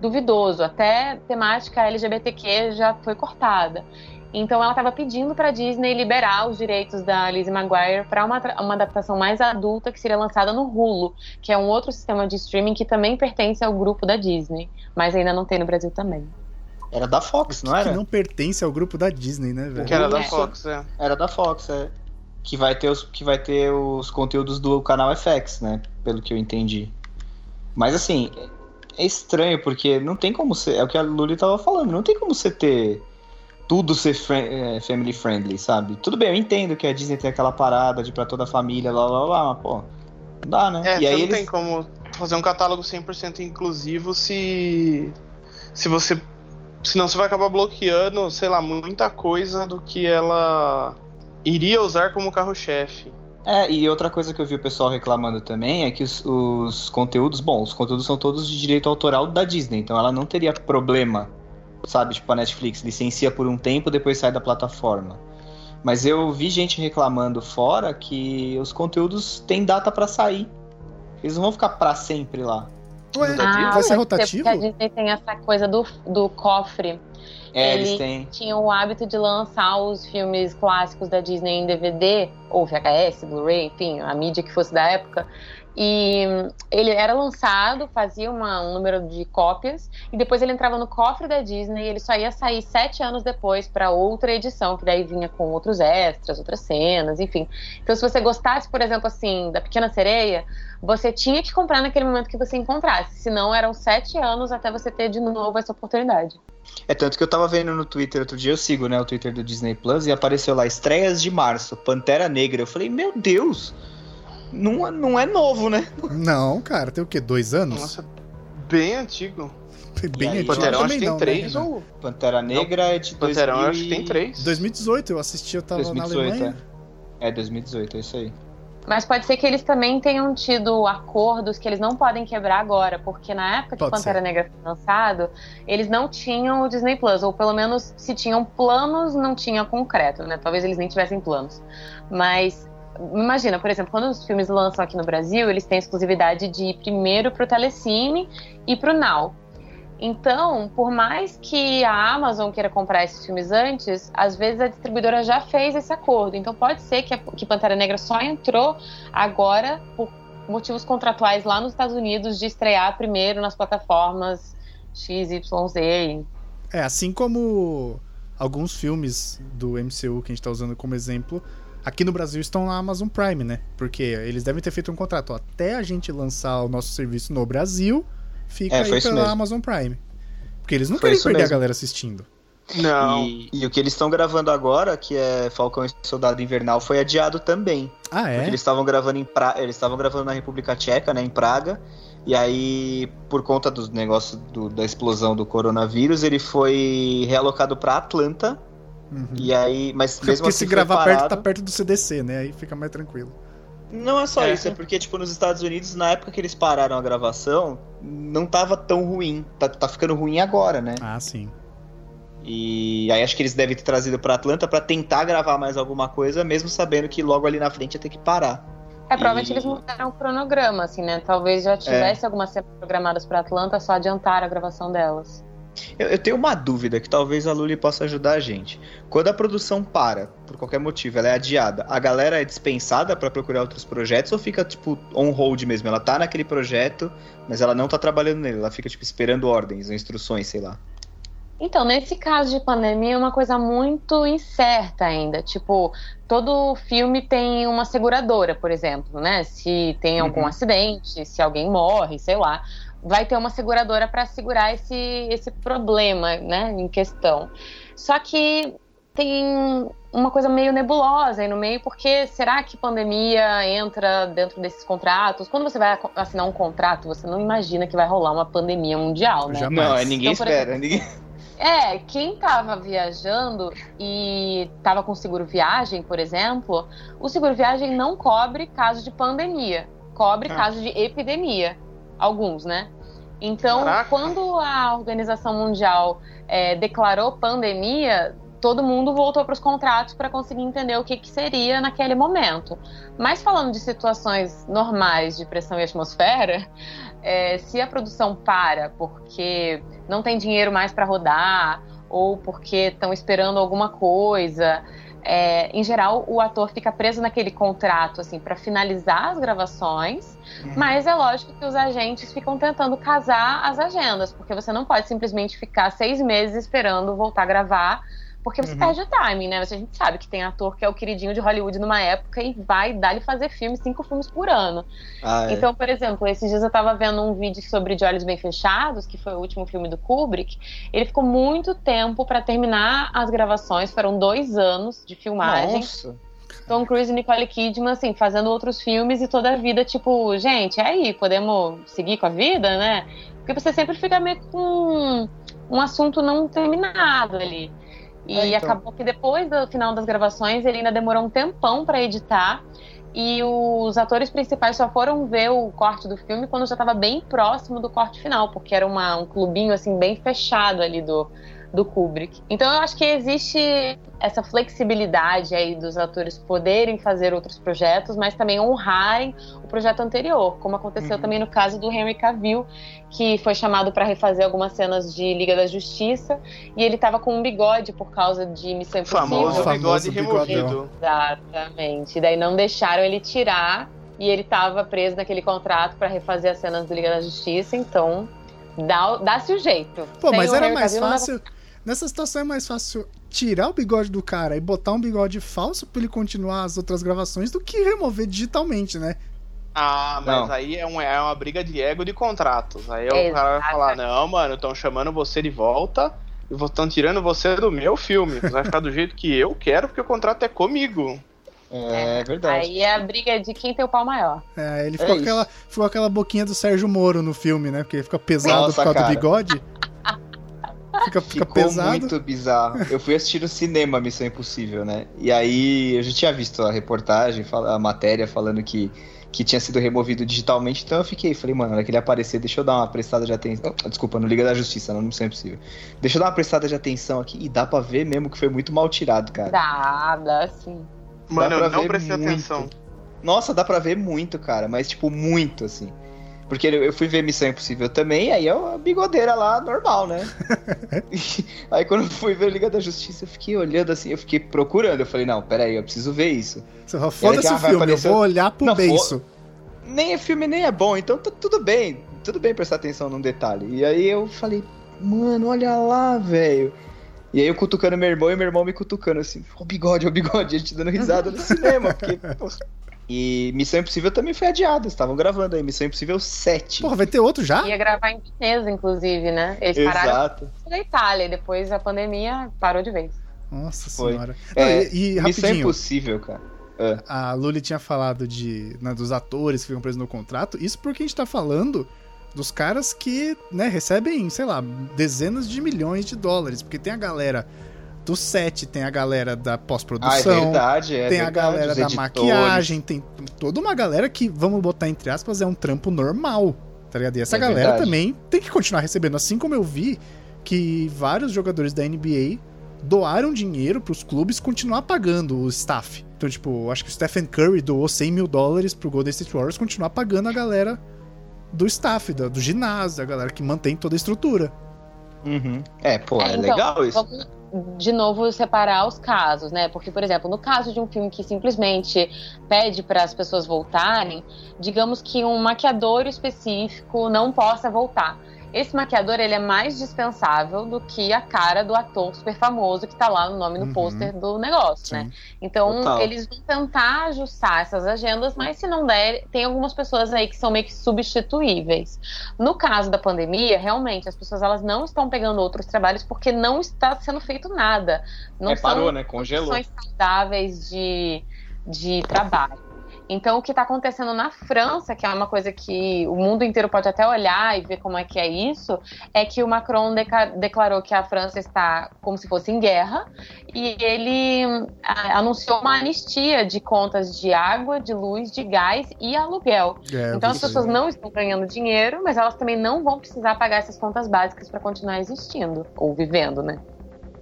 duvidoso. Até temática LGBTQ já foi cortada. Então ela estava pedindo para a Disney liberar os direitos da Lizzie McGuire para uma, uma adaptação mais adulta que seria lançada no Hulu, que é um outro sistema de streaming que também pertence ao grupo da Disney, mas ainda não tem no Brasil também. Era da Fox, não que era? não pertence ao grupo da Disney, né, velho? Que era da É. Fox, é. Era da Fox, é. Que vai ter os, que vai ter os conteúdos do canal FX, né? Pelo que eu entendi. Mas assim, é estranho, porque não tem como ser. É o que a Luli tava falando, não tem como você ter tudo ser é, family friendly, sabe? Tudo bem, eu entendo que a Disney tem aquela parada de pra toda a família, lá, lá, lá, mas, pô, não dá, né? É, e aí não eles. tem como fazer um catálogo 100% inclusivo se se você senão você vai acabar bloqueando, sei lá, muita coisa do que ela iria usar como carro-chefe. É, e outra coisa que eu vi o pessoal reclamando também é que os, os conteúdos, bom, os conteúdos são todos de direito autoral da Disney, então ela não teria problema, sabe? Tipo a Netflix, licencia por um tempo, depois sai da plataforma. Mas eu vi gente reclamando fora que os conteúdos têm data pra sair. Eles não vão ficar pra sempre lá. Ué, Ah, vai ser pode rotativo? Porque a Disney tem essa coisa do, do cofre. É, Ele- eles têm. Tinha o hábito de lançar os filmes clássicos da Disney em DVD, ou VHS, Blu-ray, enfim, a mídia que fosse da época. E ele era lançado, fazia uma- um número de cópias, e depois ele entrava no cofre da Disney e ele só ia sair sete anos depois para outra edição, que daí vinha com outros extras, outras cenas, enfim. Então, se você gostasse, por exemplo, assim, da Pequena Sereia, você tinha que comprar naquele momento que você encontrasse, senão eram sete anos até você ter de novo essa oportunidade. É tanto que eu tava vendo no Twitter outro dia, eu sigo, né, o Twitter do Disney Plus, e apareceu lá, estreias de março, Pantera Negra. Eu falei, meu Deus, não, é- não é novo, né? Não, cara, tem o quê? Dois anos? Nossa, bem antigo. Bem aí, antigo Panterão acho também que tem não, três né, ou. Pantera Negra é de Panterão 2000 acho que tem três. 2018 eu assisti, eu tava 2018, na Alemanha. é. É 2018, é isso aí. Mas pode ser que eles também tenham tido acordos que eles não podem quebrar agora, porque na época que Pode Pantera ser. Negra foi lançado, eles não tinham o Disney Plus, ou pelo menos se tinham planos, não tinha concreto, né? Talvez eles nem tivessem planos. Mas imagina, por exemplo, quando os filmes lançam aqui no Brasil, eles têm exclusividade de ir primeiro pro Telecine e pro Now. Então, por mais que a Amazon queira comprar esses filmes antes, às vezes a distribuidora já fez esse acordo. Então, pode ser que, a, que Pantera Negra só entrou agora por motivos contratuais lá nos Estados Unidos de estrear primeiro nas plataformas X, Y, Z. É, assim como alguns filmes do MCU que a gente tá usando como exemplo, aqui no Brasil estão na Amazon Prime, né? Porque eles devem ter feito um contrato. ó, até a gente lançar o nosso serviço no Brasil, fica É, aí pela mesmo. Amazon Prime. Porque eles não Foi querem perder a mesmo. galera assistindo. Não. E, e o que eles estão gravando agora, que é Falcão e Soldado Invernal, foi adiado também. Ah, Porque é? eles estavam gravando em pra... eles estavam gravando na República Tcheca, né, em Praga. E aí, por conta do negócio do- da explosão do coronavírus, ele foi realocado pra Atlanta. Uhum. E aí, mas Porque mesmo assim se gravar perto, parado. tá perto do CDC, né? Aí fica mais tranquilo. Não é só É. isso, é porque, tipo, nos Estados Unidos, na época que eles pararam a gravação, não tava tão ruim. Tá, tá ficando ruim agora, né? Ah, sim. E aí acho que eles devem ter trazido pra Atlanta pra tentar gravar mais alguma coisa, mesmo sabendo que logo ali na frente ia ter que parar. É, provavelmente E- eles mudaram o cronograma, assim, né? Talvez já tivesse algumas cenas programadas pra Atlanta, só adiantaram a gravação delas. Eu, eu tenho uma dúvida que talvez a Luli possa ajudar a gente. Quando a produção para, por qualquer motivo, ela é adiada, a galera é dispensada pra procurar outros projetos ou fica, tipo, on hold mesmo? Ela tá naquele projeto, mas ela não tá trabalhando nele, ela fica, tipo, esperando ordens, instruções, sei lá. Então, nesse caso de pandemia, é uma coisa muito incerta ainda. Tipo, todo filme tem uma seguradora, por exemplo, né? Se tem algum Uhum. acidente, se alguém morre, sei lá, vai ter uma seguradora para segurar esse, esse problema, né, em questão. Só que tem uma coisa meio nebulosa aí no meio, porque será que pandemia entra dentro desses contratos? Quando você vai assinar um contrato, você não imagina que vai rolar uma pandemia mundial, né? Jamais. Não, é, ninguém Então, espera. Ninguém... É, quem tava viajando e tava com seguro viagem, por exemplo, o seguro viagem não cobre caso de pandemia, cobre Ah. caso de epidemia, alguns, né? Então, Caraca. quando a Organização Mundial é, declarou pandemia, todo mundo voltou para os contratos para conseguir entender o que, que seria naquele momento. Mas falando de situações normais de pressão e atmosfera, é, se a produção para porque não tem dinheiro mais para rodar ou porque estão esperando alguma coisa, é, em geral o ator fica preso naquele contrato assim para finalizar as gravações, mas é lógico que os agentes ficam tentando casar as agendas, porque você não pode simplesmente ficar seis meses esperando voltar a gravar. Porque você Uhum. perde o timing, né? A gente sabe que tem ator que é o queridinho de Hollywood numa época e vai dar-lhe fazer filme, cinco filmes por ano. Ah, é. Então, por exemplo, esses dias eu tava vendo um vídeo sobre De Olhos Bem Fechados, que foi o último filme do Kubrick. Ele ficou muito tempo pra terminar as gravações, foram dois anos de filmagem. Nossa. Tom Cruise e Nicole Kidman, assim, fazendo outros filmes e toda a vida, tipo, gente, é aí, podemos seguir com a vida, né? Porque você sempre fica meio com um assunto não terminado ali. E É, então. acabou que depois do final das gravações ele ainda demorou um tempão pra editar. E os atores principais só foram ver o corte do filme quando já estava bem próximo do corte final, porque era uma- um clubinho assim bem fechado ali do, do Kubrick. Então eu acho que existe essa flexibilidade aí dos atores poderem fazer outros projetos, mas também honrarem o projeto anterior, como aconteceu Uhum. também no caso do Henry Cavill, que foi chamado para refazer algumas cenas de Liga da Justiça e ele estava com um bigode por causa de Missão Impossível. famoso, Famoso bigode removido. Exatamente. E daí não deixaram ele tirar e ele tava preso naquele contrato para refazer as cenas do Liga da Justiça, então dá- dá-se o jeito. Pô, Sem mas o era Henry mais Cavill, não fácil. Nessa situação é mais fácil tirar o bigode do cara e botar um bigode falso pra ele continuar as outras gravações do que remover digitalmente, né? Ah, mas Não. aí é, um- é uma briga de ego de contratos. Aí o cara vai falar: não, mano, estão chamando você de volta e estão tirando você do meu filme. Você vai ficar do jeito que eu quero, porque o contrato é comigo. É, verdade. Aí é a briga de quem tem o pau maior. É, ele ficou, isso. aquela, ficou aquela boquinha do Sérgio Moro no filme, né? Porque ele fica pesado Nossa, por causa cara. do bigode. Fica, fica Ficou pesado. muito bizarro. Eu fui assistir no cinema Missão Impossível, né? E aí eu já tinha visto a reportagem, a matéria falando que, que tinha sido removido digitalmente, então eu fiquei, falei, mano, na hora que ele aparecer, deixa eu dar uma prestada de atenção. Oh, desculpa, no Liga da Justiça, não Missão Impossível. Deixa eu dar uma prestada de atenção aqui e dá pra ver mesmo que foi muito mal tirado, cara. Dá, dá sim. Mano, pra eu não ver prestei muito. atenção. Nossa, dá pra ver muito, cara, mas tipo, muito assim. Porque eu eu fui ver Missão Impossível também, aí é uma bigodeira lá normal, né? aí quando eu fui ver Liga da Justiça, eu fiquei olhando assim, eu fiquei procurando. Eu falei, não, peraí, eu preciso ver isso. Foda-se o filme, eu aparecer- vou olhar pro Não, beiço. Nem é filme, nem é bom, então tá tudo bem. Tudo bem prestar atenção num detalhe. E aí eu falei, mano, olha lá, velho. E aí eu cutucando meu irmão e meu irmão me cutucando assim, o bigode, o bigode, a gente dando risada no cinema, porque. Porra. E Missão Impossível também foi adiada, estavam gravando aí, Missão Impossível 7. Porra, vai ter outro já? Ia gravar em chinês, inclusive, né? Eles pararam Exato. na Itália, e depois a pandemia parou de vez. Nossa Foi. senhora. É, Não, e, e Missão Impossível, cara. a Luli tinha falado de, né, dos atores que ficam presos no contrato. Isso porque a gente tá falando dos caras que, né, recebem, sei lá, dezenas de milhões de dólares. Porque tem a galera do set, tem a galera da Ah, é pós-produção, verdade, é tem a verdade, galera os da editores. maquiagem, tem toda uma galera que, vamos botar entre aspas, é um trampo normal, tá ligado? E essa É galera verdade. também tem que continuar recebendo. Assim como eu vi que vários jogadores da NBA doaram dinheiro pros clubes continuar pagando o staff. Então, tipo, acho que o Stephen Curry doou 100 mil dólares pro Golden State Warriors continuar pagando a galera do staff, do, do ginásio, a galera que mantém toda a estrutura. Uhum. É, pô, é, então, legal isso. Vamos de novo separar os casos, né? Porque, por exemplo, no caso de um filme que simplesmente pede para as pessoas voltarem, digamos que um maquiador específico não possa voltar. Esse maquiador ele é mais dispensável do que a cara do ator super famoso que tá lá no nome no Uhum. pôster do negócio, né? Sim. Então, Total. eles vão tentar ajustar essas agendas, mas se não der, tem algumas pessoas aí que são meio que substituíveis. No caso da pandemia, realmente, as pessoas elas não estão pegando outros trabalhos porque não está sendo feito nada. Não é, parou, são né? Congelou. condições saudáveis de, de trabalho. Então, o que está acontecendo na França, que é uma coisa que o mundo inteiro pode até olhar e ver como é que é isso, é que o Macron declarou que a França está como se fosse em guerra e ele anunciou uma anistia de contas de água, de luz, de gás e aluguel. É, Então, as pessoas não estão ganhando dinheiro, mas elas também não vão precisar pagar essas contas básicas para continuar existindo ou vivendo, né?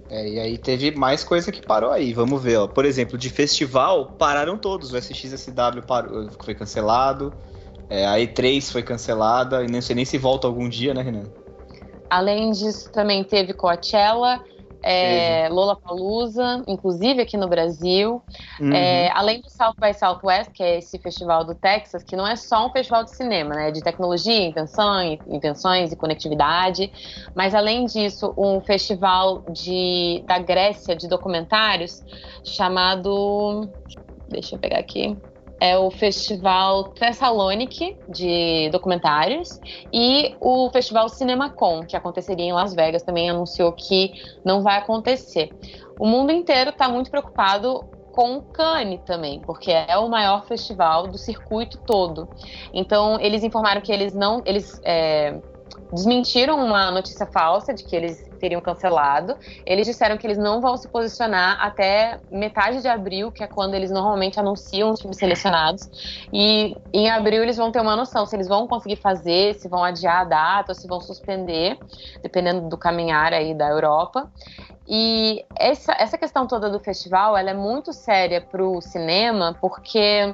É, e aí teve mais coisa que parou aí. Vamos ver, ó. Por exemplo, de festival, pararam todos. O SXSW parou, foi cancelado. É, a E3 foi cancelada. E não sei nem se volta algum dia, né, Renan? Além disso, também teve Coachella, é, Lollapalooza, inclusive aqui no Brasil. Uhum. É, além do South by Southwest, que é esse festival do Texas, que não é só um festival de cinema, né? É de tecnologia, invenção, invenções e conectividade. Mas além disso, um festival de, da Grécia de documentários chamado. Deixa eu pegar aqui. É o Festival Thessaloniki de documentários e o Festival CinemaCon, que aconteceria em Las Vegas, também anunciou que não vai acontecer. O mundo inteiro está muito preocupado com o Cannes também, porque é o maior festival do circuito todo. Então eles informaram que eles não, eles é, desmentiram uma notícia falsa de que eles teriam cancelado. Eles disseram que eles não vão se posicionar até metade de abril, que é quando eles normalmente anunciam os filmes selecionados. E em abril eles vão ter uma noção se eles vão conseguir fazer, se vão adiar a data ou se vão suspender, dependendo do caminhar aí da Europa. E essa, essa questão toda do festival, ela é muito séria pro cinema, porque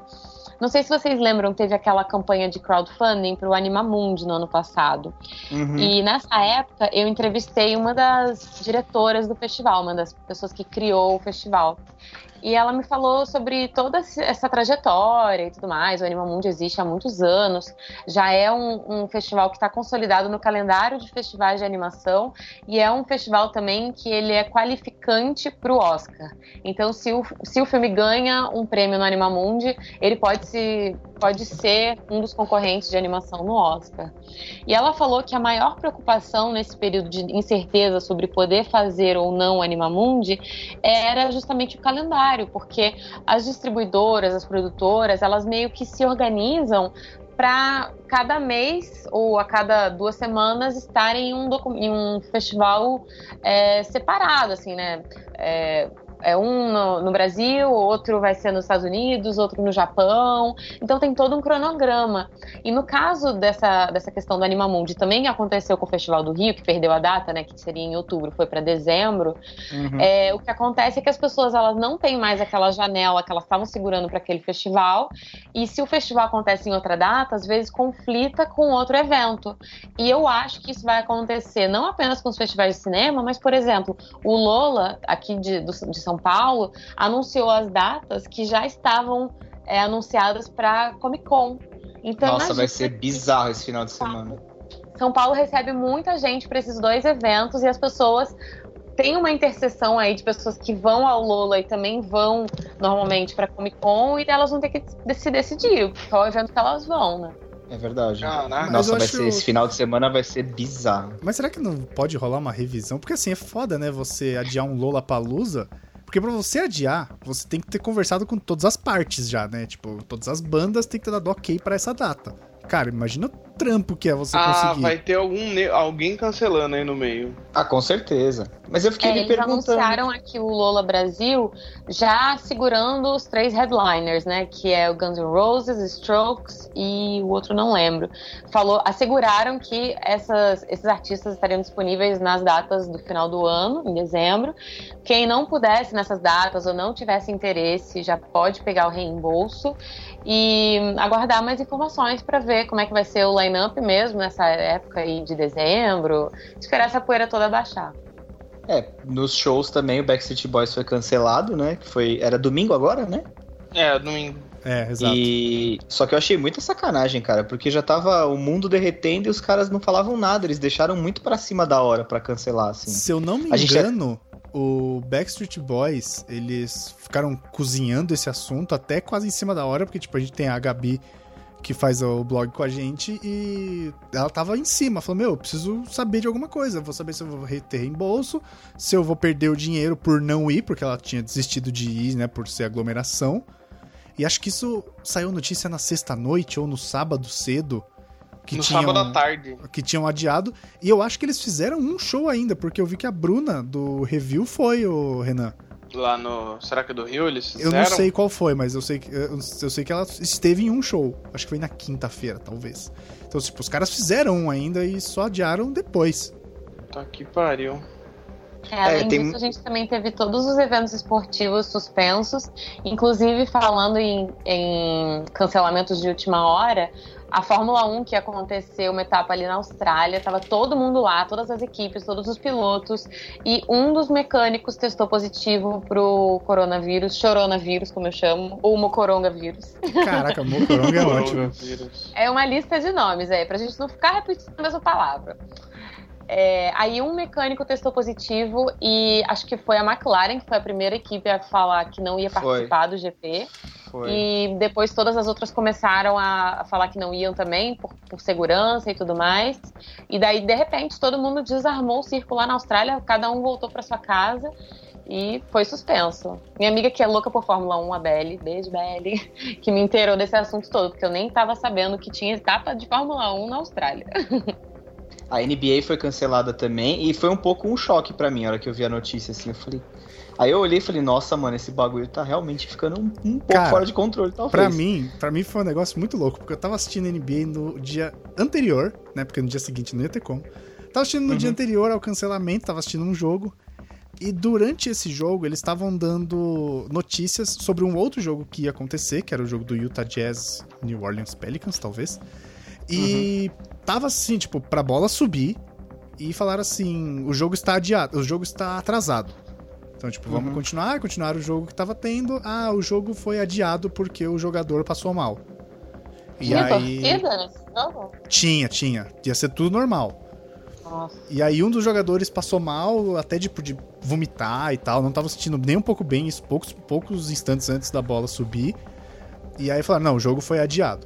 não sei se vocês lembram, teve aquela campanha de crowdfunding para o Animamundi no ano passado. Uhum. E nessa época eu entrevistei uma das diretoras do festival, uma das pessoas que criou o festival. E ela me falou sobre toda essa trajetória e tudo mais. O Animamundi existe há muitos anos, já é um, um festival que está consolidado no calendário de festivais de animação e é um festival também que ele é qualificante para o Oscar. Então, se o, se o filme ganha um prêmio no Animamundi, ele pode, se, pode ser um dos concorrentes de animação no Oscar. E ela falou que a maior preocupação nesse período de incerteza sobre poder fazer ou não o Animamundi era justamente o calendário, porque as distribuidoras, as produtoras, elas meio que se organizam para cada mês ou a cada duas semanas estarem em um, em um festival é, separado, assim, né? É, é um no, no, Brasil, outro vai ser nos Estados Unidos, outro no Japão. Então tem todo um cronograma. E no caso dessa, dessa questão do Animamundi, também aconteceu com o Festival do Rio, que perdeu a data, né? Que seria em outubro, foi para dezembro. Uhum. É, o que acontece é que as pessoas elas não têm mais aquela janela que elas estavam segurando para aquele festival. E se o festival acontece em outra data, às vezes conflita com outro evento. E eu acho que isso vai acontecer não apenas com os festivais de cinema, mas, por exemplo, o Lola, aqui de, de São Paulo, anunciou as datas que já estavam é, anunciadas para Comic Con. Então, Nossa, vai ser bizarro esse final de semana. São Paulo recebe muita gente para esses dois eventos e as pessoas tem uma interseção aí de pessoas que vão ao Lola e também vão normalmente pra Comic Con e elas vão ter que se decidir qual evento que elas vão, né? É verdade. Caraca. Nossa, vai acho- ser, esse final de semana vai ser bizarro. Mas será que não pode rolar uma revisão? Porque assim, é foda, né? Você adiar um Lola Palusa. Porque pra você adiar, você tem que ter conversado com todas as partes já, né? Tipo, todas as bandas tem que ter dado ok pra essa data. Cara, imagina o trampo que é você Ah, conseguir. vai ter algum alguém cancelando aí no meio. Ah, com certeza. Mas eu fiquei É, me eles perguntando. anunciaram aqui o Lola Brasil já segurando os três headliners, né? Que é o Guns N' Roses, Strokes e o outro não lembro. Falou, asseguraram que essas- esses artistas estariam disponíveis nas datas do final do ano, em dezembro. Quem não pudesse nessas datas ou não tivesse interesse já pode pegar o reembolso e aguardar mais informações para ver como é que vai ser o line-up mesmo nessa época aí de dezembro. Esperar essa poeira toda baixar. É, nos shows também o Backstreet Boys foi cancelado, né? Que foi. Era domingo agora, né? É, domingo. É, exato. E. Só que eu achei muita sacanagem, cara, porque já tava o mundo derretendo e os caras não falavam nada. Eles deixaram muito pra cima da hora pra cancelar, assim. Se eu não me A gente já- engano, o Backstreet Boys, eles ficaram cozinhando esse assunto até quase em cima da hora, porque, tipo, a gente tem a Gabi que faz o blog com a gente e ela tava em cima, falou, meu, eu preciso saber de alguma coisa, vou saber se eu vou ter reembolso, se eu vou perder o dinheiro por não ir, porque ela tinha desistido de ir, né, por ser aglomeração. E acho que isso saiu notícia na sexta-noite ou no sábado cedo. Que no tinham- sábado à tarde. que tinham adiado. E eu acho que eles fizeram um show ainda, porque eu vi que a Bruna do review foi o Renan. Lá no. Será que é do Rio eles Eu fizeram? não sei qual foi, mas eu sei que eu, eu sei que ela esteve em um show. Acho que foi na quinta-feira, talvez. Então, tipo, os caras fizeram um ainda e só adiaram depois. Tá que pariu. É, além É, tem- disso, a gente também teve todos os eventos esportivos suspensos, inclusive falando em, em cancelamentos de última hora. A Fórmula 1, que aconteceu uma etapa ali na Austrália, tava todo mundo lá, todas as equipes, todos os pilotos, e um dos mecânicos testou positivo pro coronavírus, choronavírus, como eu chamo, ou mocorongavírus. Caraca, Mocoronga é ótimo. É uma lista de nomes aí, pra gente não ficar repetindo a mesma palavra. É, aí um mecânico testou positivo e acho que foi a McLaren, que foi a primeira equipe a falar que não ia Foi. participar do GP. Foi. E depois todas as outras começaram a, falar que não iam também, por, por segurança e tudo mais. E daí, de repente, todo mundo desarmou o circo lá na Austrália, cada um voltou para sua casa e foi suspenso. Minha amiga que é louca por Fórmula 1, a Belly, beijo Belly, que me inteirou desse assunto todo, porque eu nem tava sabendo que tinha etapa de Fórmula 1 na Austrália. A NBA foi cancelada também e foi um pouco um choque pra mim, a hora que eu vi a notícia, assim, eu falei... Aí eu olhei e falei, nossa, mano, esse bagulho tá realmente ficando um, um pouco Cara, fora de controle, talvez. Pra mim, pra mim foi um negócio muito louco, porque eu tava assistindo NBA no dia anterior, né? Porque no dia seguinte não ia ter como. Tava assistindo no Uhum. dia anterior ao cancelamento, tava assistindo um jogo. E durante esse jogo, eles estavam dando notícias sobre um outro jogo que ia acontecer, que era o jogo do Utah Jazz New Orleans Pelicans, talvez. E tava assim, tipo, pra bola subir. E falaram assim: o jogo está adiado, o jogo está atrasado. Então, tipo, vamos Uhum. continuar, continuar o jogo que tava tendo. Ah, o jogo foi adiado porque o jogador passou mal. E Tinha aí. torcida nesse jogo? Tinha, tinha. Ia ser tudo normal. Nossa. E aí um dos jogadores passou mal, até de, de vomitar e tal, não tava sentindo nem um pouco bem, isso poucos, poucos instantes antes da bola subir. E aí falaram, não, o jogo foi adiado.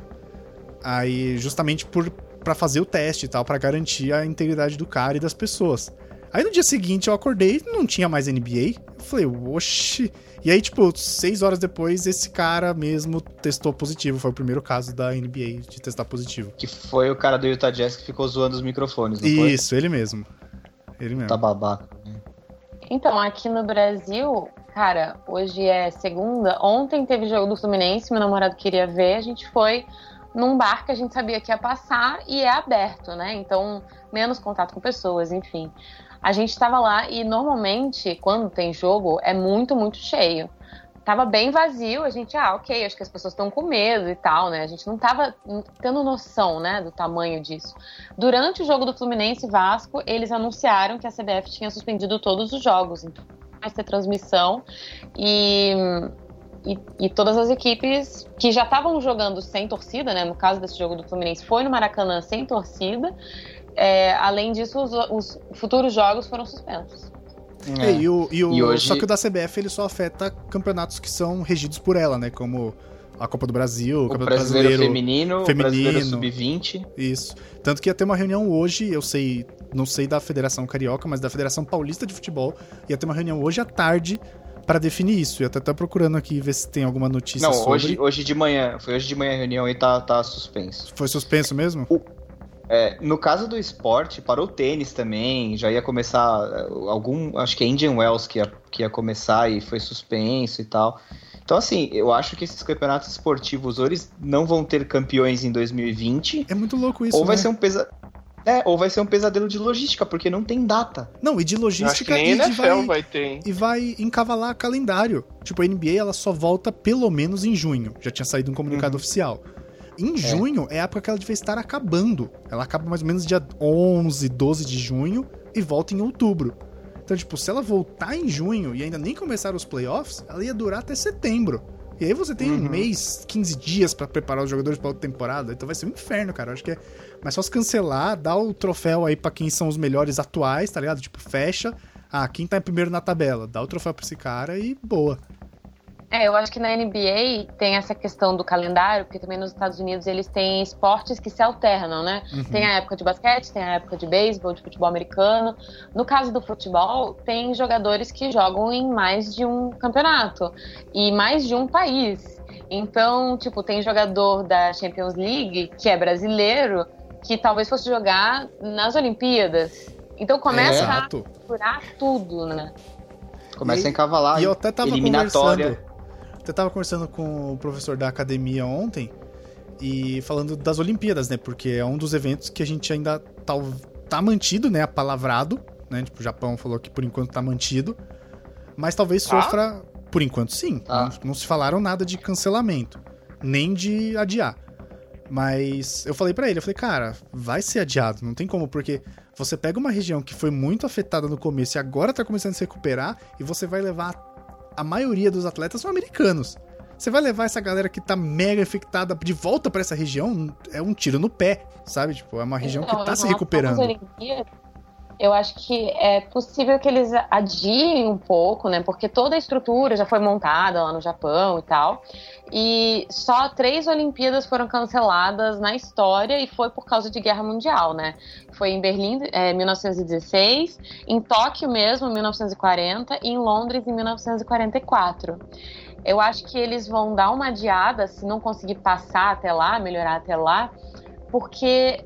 Aí, justamente por para fazer o teste e tal, pra garantir a integridade do cara e das pessoas. Aí no dia seguinte eu acordei, não tinha mais NBA. Eu falei, oxi. E aí, tipo, seis horas depois, esse cara mesmo testou positivo. Foi o primeiro caso da NBA de testar positivo. Que foi o cara do Utah Jazz que ficou zoando os microfones, não foi? Isso, ele mesmo. Ele mesmo. Tá babaca. Então, aqui no Brasil, cara, hoje é segunda. Ontem teve jogo do Fluminense, meu namorado queria ver. A gente foi num bar que a gente sabia que ia passar e é aberto, né? Então, menos contato com pessoas, enfim. A gente estava lá e normalmente, quando tem jogo, é muito, muito cheio. Tava bem vazio, a gente, ah, ok, acho que as pessoas estão com medo e tal, né? A gente não tava tendo noção, né, do tamanho disso. Durante o jogo do Fluminense e Vasco, eles anunciaram que a CBF tinha suspendido todos os jogos, então vai ter transmissão e, e, e todas as equipes que já estavam jogando sem torcida, né? No caso desse jogo do Fluminense, foi no Maracanã sem torcida. É, além disso, os, os futuros jogos foram suspensos. É, e o, e o- E hoje- Só que o da CBF ele só afeta campeonatos que são regidos por ela, né? Como a Copa do Brasil, o O Campeonato brasileiro, Brasileiro. feminino, o feminino. brasileiro sub-20. Isso. Tanto que ia ter uma reunião hoje, eu sei, não sei da Federação Carioca, mas da Federação Paulista de Futebol, ia ter uma reunião hoje à tarde pra definir isso. Eu até tô procurando aqui ver se tem alguma notícia Não, sobre. hoje, hoje de manhã. Foi hoje de manhã a reunião e tá, tá suspenso. Foi suspenso mesmo? É, no caso do esporte, parou o tênis também, já ia começar é, algum, acho que é Indian Wells que ia, que ia começar e foi suspenso e tal. Então, assim, eu acho que esses campeonatos esportivos, eles não vão ter campeões em 2020, É muito louco isso, ou vai né? ser um pesa... É, ou vai ser um pesadelo de logística, porque não tem data. Não, e de Eu acho que logística nem e de NFL vai, vai ter, hein? e vai encavalar calendário. Tipo, a NBA ela só volta pelo menos em junho. Já tinha saído um comunicado oficial. Em junho é a época que ela devia estar acabando. Ela acaba mais ou menos dia 11, 12 de junho e volta em outubro. Então, tipo, se ela voltar em junho e ainda nem começar os playoffs, ela ia durar até setembro. E aí você tem um Uhum. mês, 15 dias pra preparar os jogadores pra outra temporada. Então vai ser um inferno, cara. Eu acho que é mais só se cancelar, dar o troféu aí pra quem são os melhores atuais, tá ligado? Tipo, fecha. Ah, quem tá em primeiro na tabela, dá o troféu pra esse cara e boa. É, eu acho que na NBA tem essa questão do calendário, porque também nos Estados Unidos eles têm esportes que se alternam, né? Uhum. Tem a época de basquete, tem a época de beisebol, de futebol americano. No caso do futebol, tem jogadores que jogam em mais de um campeonato e mais de um país. Então, tipo, tem jogador da Champions League que é brasileiro que talvez fosse jogar nas Olimpíadas. Então começa a Exato. misturar tudo, né? Começa E- a encavalar. E eu até tava eliminatória. Até tava conversando com o professor da academia ontem e falando das Olimpíadas, né? Porque é um dos eventos que a gente ainda tá, tá mantido, né? Apalavrado, né? Tipo, o Japão falou que por enquanto tá mantido. Mas talvez Tá? sofra. Por enquanto, sim. Tá. Não, não se falaram nada de cancelamento, nem de adiar. Mas eu falei pra ele, eu falei, cara, vai ser adiado, não tem como, porque você pega uma região que foi muito afetada no começo e agora tá começando a se recuperar, e você vai levar a maioria dos atletas são americanos. Você vai levar essa galera que tá mega infectada de volta pra essa região, é um tiro no pé, sabe? Tipo, é uma região Então, que tá se recuperando. Olimpíadas, Eu acho que é possível que eles adiem um pouco, né? Porque toda a estrutura já foi montada lá no Japão e tal. E só três Olimpíadas foram canceladas na história e foi por causa de guerra mundial, né? Foi em Berlim, é, 1916, em Tóquio mesmo, 1940, e em Londres, em 1944. Eu acho que eles vão dar uma adiada se não conseguir passar até lá, melhorar até lá, porque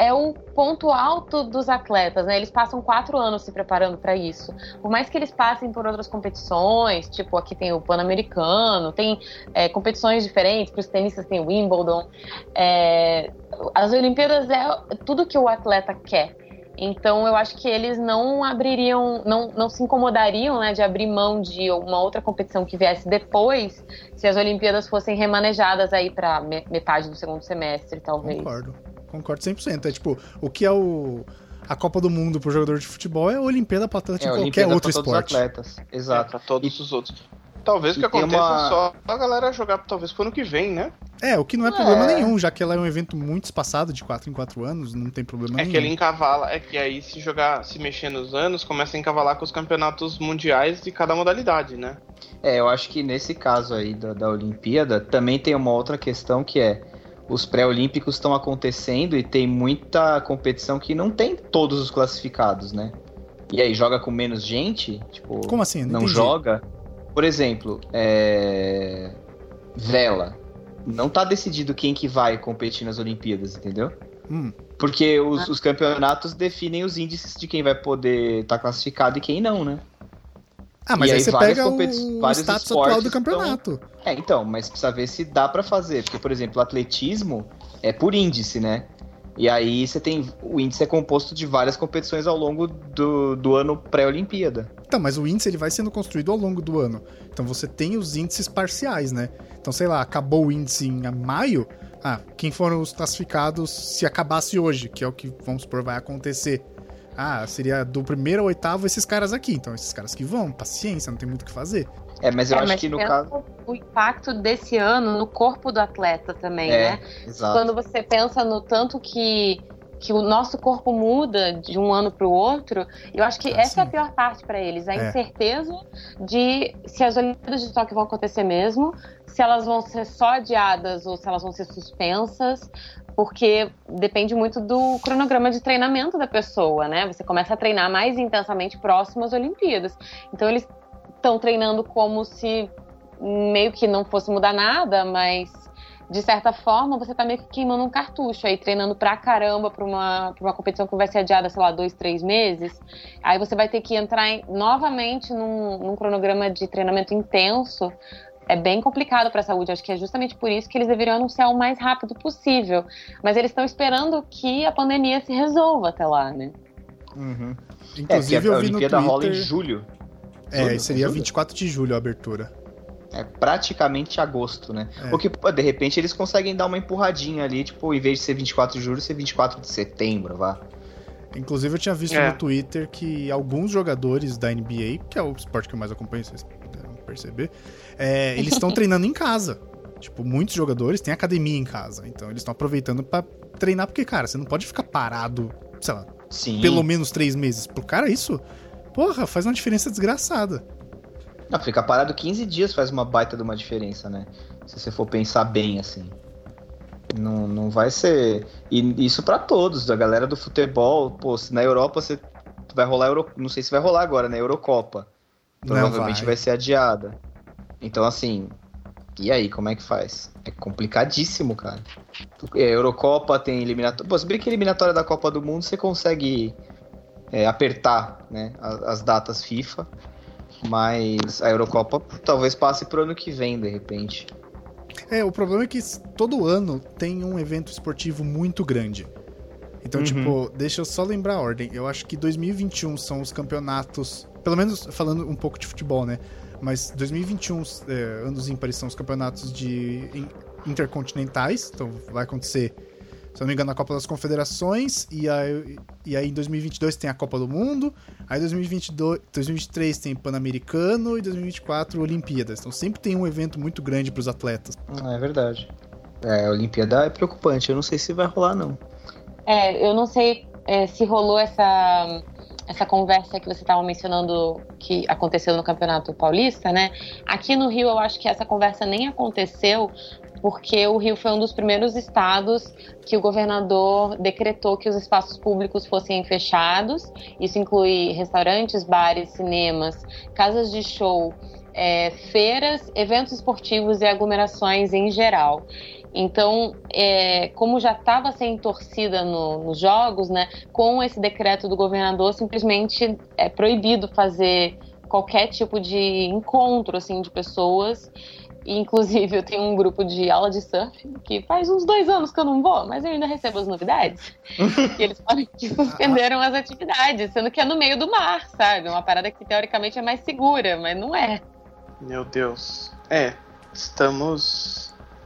é o ponto alto dos atletas, né? Eles passam quatro anos se preparando para isso. Por mais que eles passem por outras competições, tipo aqui tem o Pan-Americano, tem é, competições diferentes, para os tenistas tem o Wimbledon. É, as Olimpíadas é tudo que o atleta quer. Então eu acho que eles não abririam, não, não se incomodariam né, de abrir mão de uma outra competição que viesse depois, se as Olimpíadas fossem remanejadas aí para metade do segundo semestre, talvez. Concordo. Concordo 100%. É tipo, o que é o a Copa do Mundo pro jogador de futebol é a Olimpíada para atleta de É, qualquer Olimpíada outro pra todos esporte. os atletas. É, Exato. pra todos os outros. Talvez o E que aconteça uma- só a galera jogar talvez pro ano que vem, né? É, o que não é, É. problema nenhum, já que ela é um evento muito espaçado, de 4 em 4 anos, não tem problema É nenhum. que ele encavala, é que aí se jogar, se mexer nos anos, começa a encavalar com os campeonatos mundiais de cada modalidade, né? É, eu acho que nesse caso aí da, da Olimpíada também tem uma outra questão que é os pré-olímpicos estão acontecendo e tem muita competição que não tem todos os classificados, né? E aí joga com menos gente, tipo, Como assim? Não não joga. Por exemplo, é... vela. Não tá decidido quem que vai competir nas Olimpíadas, entendeu? Hum, Porque os, os campeonatos definem os índices de quem vai poder estar classificado e quem não, né? Ah, mas E aí, aí você pega o vários status esportes atual do estão- campeonato. É, então, mas precisa ver se dá pra fazer. Porque, por exemplo, o atletismo é por índice, né? E aí você tem. O índice é composto de várias competições ao longo do, do ano pré-Olimpíada. Então, mas o índice ele vai sendo construído ao longo do ano. Então você tem os índices parciais, né? Então, sei lá, acabou o índice em maio. Ah, quem foram os classificados se acabasse hoje, que é o que, vamos supor, vai acontecer. Ah, seria do primeiro ao oitavo esses caras aqui. Então, esses caras que vão, paciência, não tem muito o que fazer. É, mas eu É, acho mas que no caso. o impacto desse ano no corpo do atleta também, É, né? exato. Quando você pensa no tanto que que o nosso corpo muda de um ano para o outro. Eu acho que ah, essa sim. é a pior parte para eles, a é. incerteza de se as Olimpíadas de Tóquio vão acontecer mesmo, se elas vão ser só adiadas ou se elas vão ser suspensas, porque depende muito do cronograma de treinamento da pessoa, né? Você começa a treinar mais intensamente próximo às Olimpíadas. Então eles estão treinando como se meio que não fosse mudar nada, mas de certa forma você tá meio que queimando um cartucho aí, treinando pra caramba pra uma, pra uma competição que vai ser adiada, sei lá, dois, três meses. Aí você vai ter que entrar em, novamente num, num cronograma de treinamento intenso é bem complicado para a saúde. Acho que é justamente por isso que eles deveriam anunciar o mais rápido possível. Mas eles estão esperando que a pandemia se resolva até lá, né? Uhum. Inclusive, é, a, a Olimpíada Twitter... rola em julho. É, julho, seria julho? 24 de julho a abertura. É praticamente agosto, né? É. Porque, de repente, eles conseguem dar uma empurradinha ali, tipo, em vez de ser 24 de julho, ser 24 de setembro, vá. Inclusive, eu tinha visto é. no Twitter que alguns jogadores da NBA, que é o esporte que eu mais acompanho, vocês perceber, é, eles estão treinando em casa. Tipo, muitos jogadores têm academia em casa. Então, eles estão aproveitando para treinar, porque, cara, você não pode ficar parado, sei lá, Sim. pelo menos três meses. Pro cara, isso, porra, faz uma diferença desgraçada. Não, ficar parado 15 dias faz uma baita de uma diferença, né? Se você for pensar bem, assim. Não, não vai ser. E isso para todos, da galera do futebol. Pô, se na Europa você vai rolar. Euro... Não sei se vai rolar agora, né? Eurocopa. Provavelmente vai. vai ser adiada. Então, assim. E aí, como é que faz? É complicadíssimo, cara. É, Eurocopa tem eliminatória. Pô, se bem que eliminatória da Copa do Mundo você consegue é, apertar né, as, as datas FIFA. Mas a Eurocopa talvez passe pro ano que vem, de repente. É, o problema é que todo ano tem um evento esportivo muito grande. Então, uhum. tipo, deixa eu só lembrar a ordem. Eu acho que 2021 são os campeonatos. Pelo menos falando um pouco de futebol, né? Mas 2021, é, anos ímpares, são os campeonatos de intercontinentais. Então vai acontecer se eu não me engano, a Copa das Confederações, e aí, e aí em 2022 tem a Copa do Mundo, aí em 2022, 2023 tem Pan-Americano e 2024 Olimpíadas. Então sempre tem um evento muito grande para os atletas. É verdade. É, a Olimpíada é preocupante, eu não sei se vai rolar, não. É, eu não sei é, se rolou essa, essa conversa que você estava mencionando que aconteceu no Campeonato Paulista, né? Aqui no Rio eu acho que essa conversa nem aconteceu, porque o Rio foi um dos primeiros estados que o governador decretou que os espaços públicos fossem fechados. Isso inclui restaurantes, bares, cinemas, casas de show, é, feiras, eventos esportivos e aglomerações em geral. Então, é, como já estava sem torcida no, nos jogos, né, com esse decreto do governador, simplesmente é proibido fazer qualquer tipo de encontro assim de pessoas Inclusive, eu tenho um grupo de aula de surf que faz uns dois anos que eu não vou, mas eu ainda recebo as novidades. e eles falam que suspenderam as atividades, sendo que é no meio do mar, sabe? Uma parada que teoricamente é mais segura, mas não é. Meu Deus. É, estamos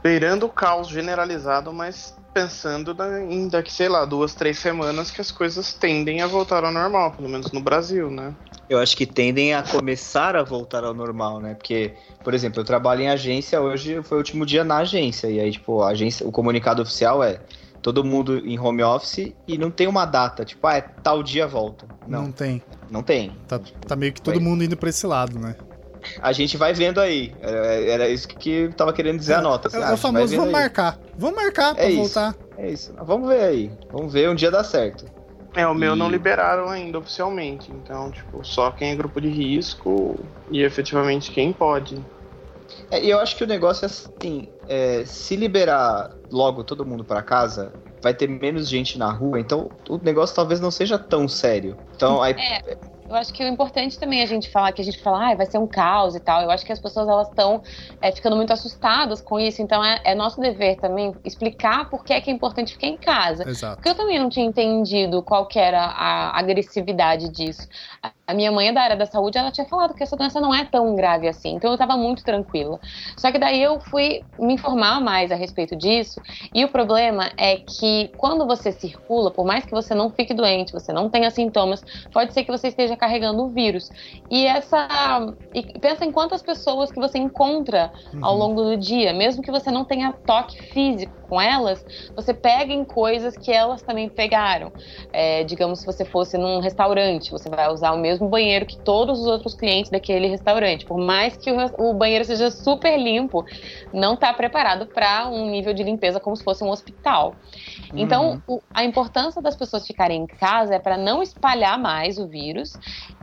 beirando o caos generalizado, mas pensando em daqui, sei lá, duas, três semanas que as coisas tendem a voltar ao normal, pelo menos no Brasil, né? eu acho que tendem a começar a voltar ao normal, né? Porque, por exemplo, eu trabalho em agência, hoje foi o último dia na agência, e aí, tipo, a agência, o comunicado oficial é todo mundo em home office e não tem uma data, tipo, ah, é tal dia volta. Não, não tem. Não tem. Tá, tá meio que todo mundo indo pra esse lado, né? A gente vai vendo aí. Era, era isso que eu tava querendo dizer é, a nota. Assim, é, ah, o famoso vamos marcar. Vamos marcar pra é voltar. Isso, é isso. Vamos ver aí. Vamos ver, um dia dá certo. É, o meu e... não liberaram ainda oficialmente. Então, tipo, só quem é grupo de risco e efetivamente quem pode. É, eu acho que o negócio é assim: é, se liberar logo todo mundo para casa, vai ter menos gente na rua, então o negócio talvez não seja tão sério. Então, aí. É eu acho que o importante também é a gente falar que a gente fala, ah, vai ser um caos e tal. Eu acho que as pessoas elas estão é, ficando muito assustadas com isso. Então é, é, nosso dever também explicar por que é que é importante ficar em casa. Exato. Porque eu também não tinha entendido qual que era a agressividade disso. A minha mãe é da área da saúde, ela tinha falado que essa doença não é tão grave assim. Então eu estava muito tranquila. Só que daí eu fui me informar mais a respeito disso. E o problema é que quando você circula, por mais que você não fique doente, você não tenha sintomas, pode ser que você esteja esteja carregando o vírus. E essa. E pensa em quantas pessoas que você encontra ao uhum. longo do dia, mesmo que você não tenha toque físico com elas, você pega em coisas que elas também pegaram. É, digamos, se você fosse num restaurante, você vai usar o mesmo banheiro que todos os outros clientes daquele restaurante. Por mais que o, o banheiro seja super limpo, não está preparado para um nível de limpeza como se fosse um hospital. Então, uhum. o, a importância das pessoas ficarem em casa é para não espalhar mais o vírus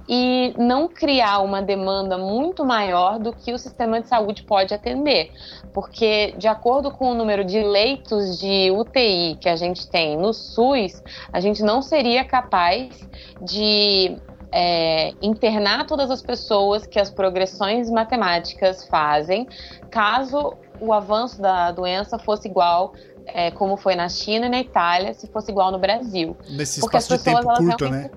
e não criar uma demanda muito maior do que o sistema de saúde pode atender. Porque, de acordo com o número de leitos de UTI que a gente tem no SUS, a gente não seria capaz de é, internar todas as pessoas que as progressões matemáticas fazem, caso o avanço da doença fosse igual é, como foi na China e na Itália, se fosse igual no Brasil. Nesse Porque espaço as pessoas, de tempo curto, né?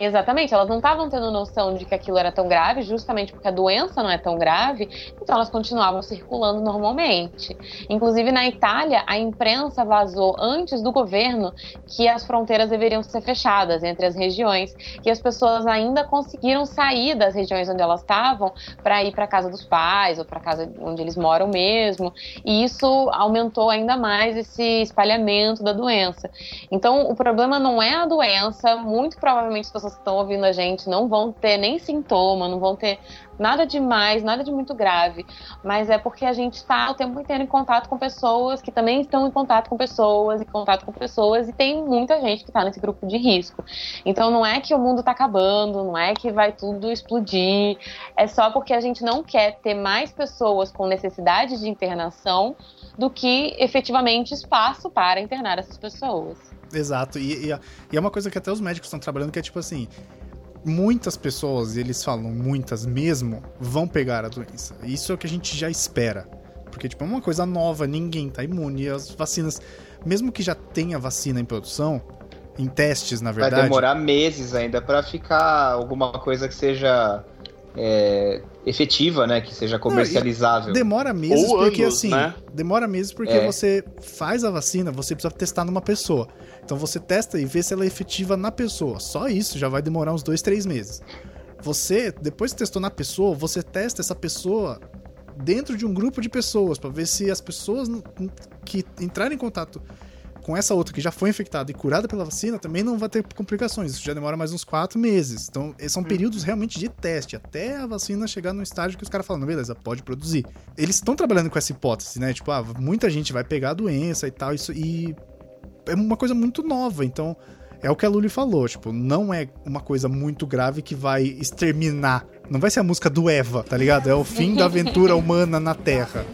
Exatamente, elas não estavam tendo noção de que aquilo era tão grave, justamente porque a doença não é tão grave, então elas continuavam circulando normalmente. Inclusive na Itália, a imprensa vazou antes do governo que as fronteiras deveriam ser fechadas entre as regiões, e as pessoas ainda conseguiram sair das regiões onde elas estavam para ir para casa dos pais ou para casa onde eles moram mesmo, e isso aumentou ainda mais esse espalhamento da doença. Então, o problema não é a doença, muito provavelmente as pessoas pessoas que estão ouvindo a gente não vão ter nem sintoma, não vão ter nada demais, nada de muito grave, mas é porque a gente está o tempo inteiro em contato com pessoas que também estão em contato com pessoas, em contato com pessoas, e tem muita gente que está nesse grupo de risco. Então não é que o mundo está acabando, não é que vai tudo explodir, é só porque a gente não quer ter mais pessoas com necessidade de internação do que efetivamente espaço para internar essas pessoas. Exato, e, e, e é uma coisa que até os médicos estão trabalhando que é tipo assim: muitas pessoas, e eles falam muitas mesmo, vão pegar a doença. Isso é o que a gente já espera. Porque, tipo, é uma coisa nova, ninguém tá imune. E as vacinas, mesmo que já tenha vacina em produção, em testes, na verdade. Vai demorar meses ainda para ficar alguma coisa que seja é, efetiva, né? Que seja comercializável. Não, demora meses Ou porque anos, assim. Né? Demora meses porque é. você faz a vacina, você precisa testar numa pessoa. Então você testa e vê se ela é efetiva na pessoa. Só isso já vai demorar uns dois, três meses. Você, depois que testou na pessoa, você testa essa pessoa dentro de um grupo de pessoas para ver se as pessoas que entrarem em contato com essa outra que já foi infectada e curada pela vacina também não vai ter complicações. Isso já demora mais uns quatro meses. Então, são hum. períodos realmente de teste, até a vacina chegar no estágio que os caras falam, beleza, pode produzir. Eles estão trabalhando com essa hipótese, né? Tipo, ah, muita gente vai pegar a doença e tal, isso, e é uma coisa muito nova, então é o que a Luli falou, tipo, não é uma coisa muito grave que vai exterminar. Não vai ser a música do Eva, tá ligado? É o fim da aventura humana na Terra.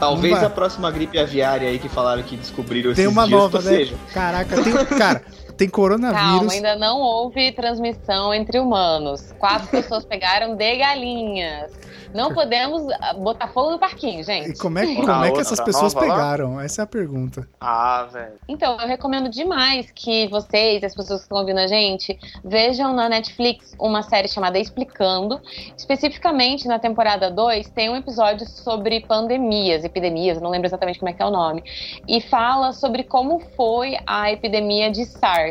Talvez a próxima gripe aviária aí que falaram que descobriram Tem uma nova, né? Seja. Caraca, tem, cara, tem coronavírus. Calma, ainda não houve transmissão entre humanos. Quatro pessoas pegaram de galinhas. Não podemos botar fogo no parquinho, gente. E como é, como é que essas pessoas pegaram? Essa é a pergunta. Ah, velho. Então, eu recomendo demais que vocês, as pessoas que estão ouvindo a gente, vejam na Netflix uma série chamada Explicando. Especificamente na temporada 2, tem um episódio sobre pandemias, epidemias, não lembro exatamente como é que é o nome. E fala sobre como foi a epidemia de SARS,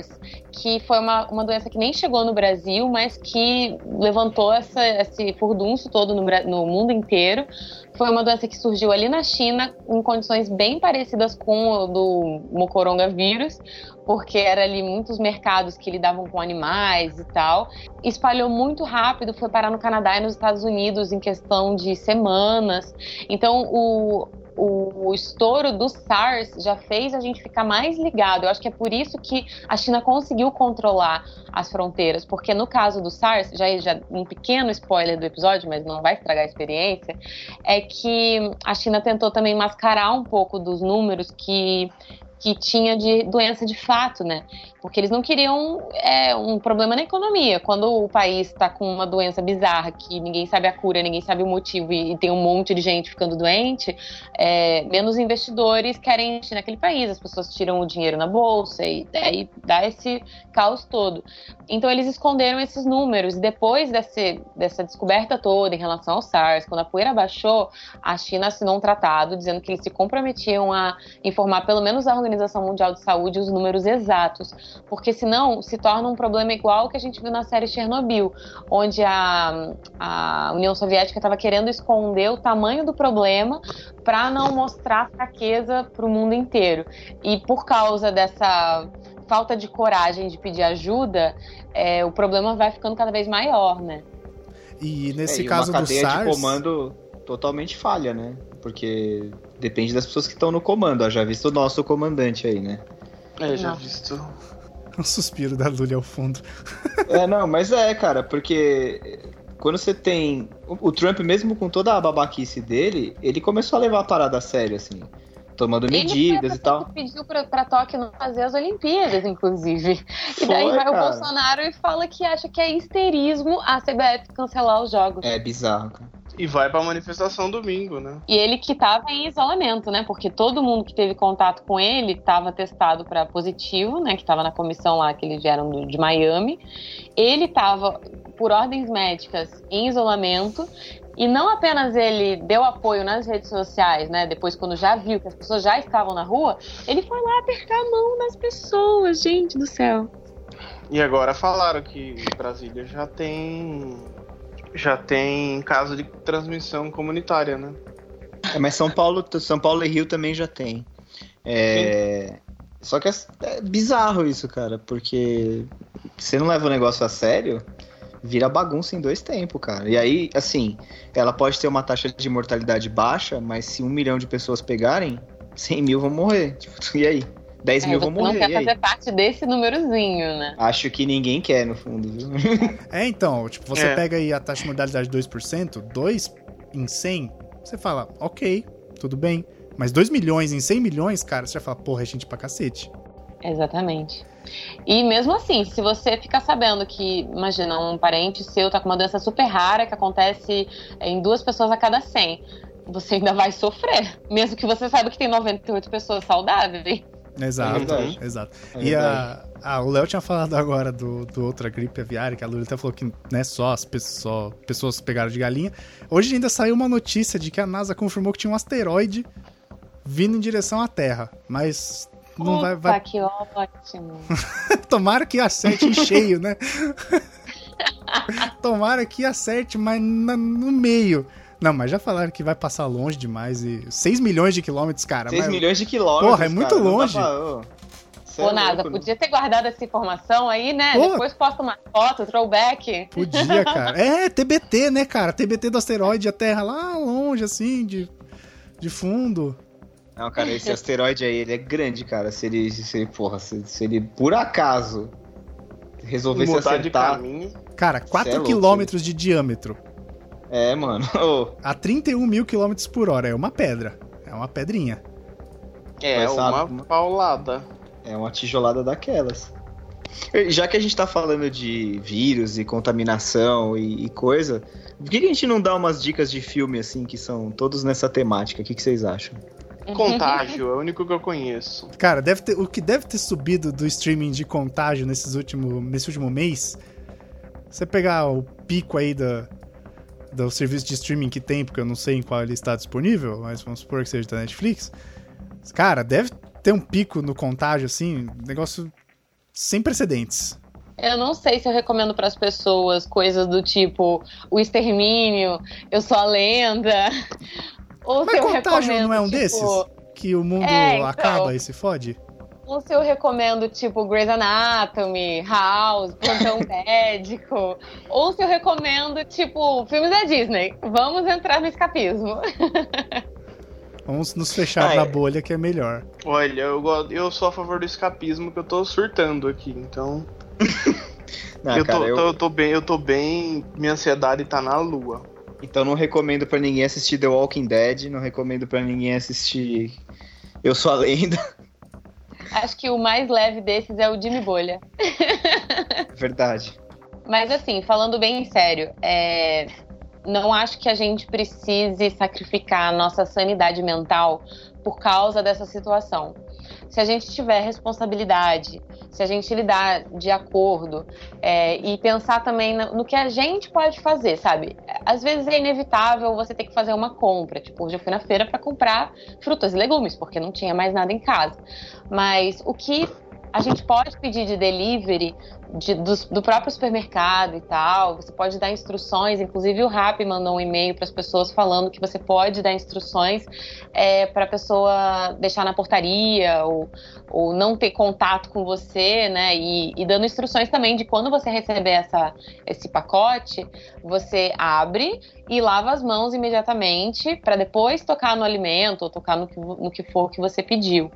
que foi uma, uma doença que nem chegou no Brasil, mas que levantou essa, esse furdunço todo no, no mundo inteiro. Foi uma doença que surgiu ali na China, em condições bem parecidas com o do mocoronga-vírus, porque era ali muitos mercados que lidavam com animais e tal. Espalhou muito rápido, foi parar no Canadá e nos Estados Unidos em questão de semanas. Então, o, o, estouro do SARS já fez a gente ficar mais ligado. Eu acho que é por isso que a China conseguiu controlar as fronteiras, porque no caso do SARS, já, já um pequeno spoiler do episódio, mas não vai estragar a experiência, é que a China tentou também mascarar um pouco dos números que que tinha de doença de fato, né? Porque eles não queriam é, um problema na economia. Quando o país está com uma doença bizarra, que ninguém sabe a cura, ninguém sabe o motivo e, e tem um monte de gente ficando doente, é, menos investidores querem investir naquele país. As pessoas tiram o dinheiro na bolsa e aí dá esse caos todo. Então eles esconderam esses números. E depois desse, dessa descoberta toda em relação ao SARS, quando a poeira baixou, a China assinou um tratado dizendo que eles se comprometiam a informar pelo menos a Organização Mundial de Saúde os números exatos, porque senão se torna um problema igual que a gente viu na série Chernobyl, onde a, a União Soviética estava querendo esconder o tamanho do problema para não mostrar fraqueza para o mundo inteiro. E por causa dessa falta de coragem de pedir ajuda, é, o problema vai ficando cada vez maior, né? E nesse É, e caso uma do SARS. de comando totalmente falha, né? Porque depende das pessoas que estão no comando. Ó, já visto o nosso comandante aí, né? É, já Não. visto. Um suspiro da Lully ao fundo. É, não, mas é, cara, porque quando você tem. O o Trump, mesmo com toda a babaquice dele, ele começou a levar a parada a sério, assim. Tomando Ele medidas e tal. que pediu pra, pra Tóquio não fazer as Olimpíadas, inclusive. E Foi, daí vai o cara. Bolsonaro e fala que acha que é histerismo a CBF cancelar os jogos. É bizarro, cara. E vai pra manifestação domingo, né? E ele que tava em isolamento, né? Porque todo mundo que teve contato com ele estava testado para positivo, né? Que estava na comissão lá que eles vieram do- de Miami. Ele estava, por ordens médicas, em isolamento. E não apenas ele deu apoio nas redes sociais, né? Depois, quando já viu que as pessoas já estavam na rua, ele foi lá apertar a mão das pessoas, gente do céu. E agora falaram que Brasília já tem. Já tem caso de transmissão comunitária, né? É, mas São Paulo, São Paulo e Rio também já tem. É, Só que é, é bizarro isso, cara, porque você não leva o negócio a sério, vira bagunça em dois tempos, cara. E aí, assim, ela pode ter uma taxa de mortalidade baixa, mas se um milhão de pessoas pegarem, 100 mil vão morrer. Tipo, e aí? 10 É, mil você vão não morrer. quer E aí? fazer parte desse númerozinho, né? Acho que ninguém quer, no fundo, viu? É, então, tipo, você É. pega aí a taxa de mortalidade de 2%, 2 em 100, você fala, ok, tudo bem. Mas 2 milhões em 100 milhões, cara, você já fala, porra, é gente pra cacete. Exatamente. E mesmo assim, se você ficar sabendo que, imagina, um parente seu tá com uma doença super rara que acontece em duas pessoas a cada 100, você ainda vai sofrer, mesmo que você saiba que tem 98 pessoas saudáveis. Exato, verdade. exato. É e a, ah, o Léo tinha falado agora do, do outra gripe aviária, que a Lula até falou que né, só as pessoas, só pessoas pegaram de galinha. Hoje ainda saiu uma notícia de que a NASA confirmou que tinha um asteroide vindo em direção à Terra. Mas não vai, vai. que ótimo. Tomara que acerte em cheio, né? Tomara que acerte, mas na- no meio. Não, mas já falaram que vai passar longe demais e 6 milhões de quilômetros, cara. 6 mas- milhões de quilômetros. Porra, é muito cara, longe. ô, é Ô, NASA, louco, né? podia ter guardado essa informação aí, né? Pô. Depois posta uma foto, throwback. Podia, cara. É, TBT, né, cara? TBT do asteroide, a Terra lá longe, assim, de, de fundo. Não, cara, esse asteroide aí, ele é grande, cara. Se ele, se ele porra, se, se ele por acaso resolver se Mudar de acertar... caminho. Cara, Cê é 4 louco, quilômetros de diâmetro. É, mano. Ô, A 31 mil quilômetros por hora. É uma pedra. É uma pedrinha. É, Mas uma paulada. é uma tijolada daquelas. Já que a gente tá falando de vírus e contaminação e, e coisa, por que que a gente não dá umas dicas de filme, assim, que são todos nessa temática? O que, que vocês acham? Contágio, é o único que eu conheço. Cara, deve ter, o que deve ter subido do streaming de contágio nesses último, nesse último mês, você pegar o pico aí da, do serviço de streaming que tem, porque eu não sei em qual ele está disponível, mas vamos supor que seja da Netflix. Cara, deve ter um pico no contágio, assim, negócio sem precedentes. Eu não sei se eu recomendo para as pessoas coisas do tipo o extermínio, eu sou a lenda. Ou Mas se eu contágio recomendo, não é um tipo, desses? Que o mundo É, então. acaba e se fode? Ou se eu recomendo, tipo, Grey's Anatomy, House, Plantão Médico. Ou se eu recomendo, tipo, filmes da Disney. Vamos entrar no escapismo. Vamos nos fechar Ah, na bolha que é melhor. Olha, eu, eu sou a favor do escapismo que eu tô surtando aqui, então. Ah, eu, cara, tô, eu- tô- eu tô bem, eu tô bem. Minha ansiedade tá na lua. Então não recomendo pra ninguém assistir The Walking Dead, não recomendo pra ninguém assistir Eu Sou a Lenda. Acho que o mais leve desses é o Jimmy Bolha. Verdade. Mas assim, falando bem sério, é, não acho que a gente precise sacrificar a nossa sanidade mental por causa dessa situação. Se a gente tiver responsabilidade, se a gente lidar de acordo é, e pensar também no, no, que a gente pode fazer, sabe? Às vezes é inevitável você ter que fazer uma compra. Tipo, hoje eu fui na feira para comprar frutas e legumes, porque não tinha mais nada em casa. Mas o que a gente pode pedir de delivery de, do, do, próprio supermercado e tal. Você pode dar instruções. Inclusive, o Rap mandou um e-mail para as pessoas falando que você pode dar instruções é, para a pessoa deixar na portaria ou, ou não ter contato com você, né? E, e, dando instruções também de quando você receber essa, esse pacote, você abre e lava as mãos imediatamente para depois tocar no alimento ou tocar no que, no que for que você pediu.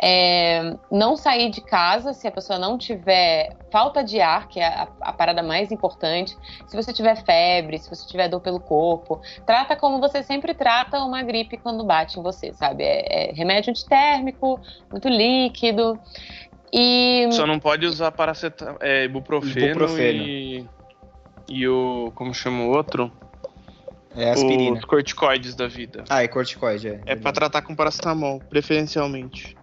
É, não sair de casa se a pessoa não tiver falta de ar, que é a, a, parada mais importante. Se você tiver febre, se você tiver dor pelo corpo, trata como você sempre trata uma gripe quando bate em você, sabe? É, é remédio antitérmico, muito líquido. E... Só não pode usar paracetamol, é, ibuprofeno, ibuprofeno. E, e o. Como chama o outro? É aspirina. Os corticoides da vida. Ah, é corticoide, é. É pra tratar com paracetamol, preferencialmente.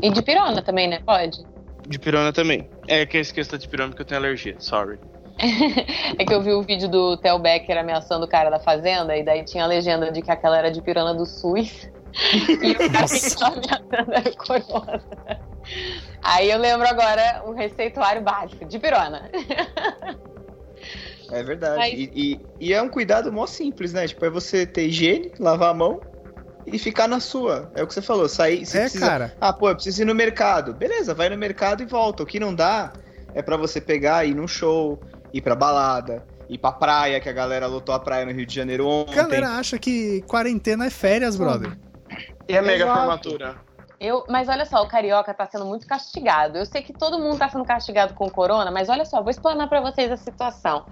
E de pirona também, né? Pode? De pirona também. É que eu esqueço de pirona porque eu tenho alergia, sorry. é que eu vi o vídeo do Theo Becker ameaçando o cara da fazenda, e daí tinha a legenda de que aquela era de pirona do SUS. e o cara que estava ameaçando era o corona. Aí eu lembro agora um receituário básico de pirona. É verdade. Mas... E, e, e, é um cuidado mó simples, né? Tipo, é você ter higiene, lavar a mão e ficar na sua. É o que você falou, sair. Você é, precisa... cara. Ah, pô, eu preciso ir no mercado. Beleza, vai no mercado e volta. O que não dá é para você pegar, ir num show, ir pra balada, ir pra praia, que a galera lotou a praia no Rio de Janeiro ontem. A galera acha que quarentena é férias, brother. E a mega formatura? Eu, mas olha só, o carioca tá sendo muito castigado. Eu sei que todo mundo tá sendo castigado com o corona, mas olha só, vou explanar para vocês a situação.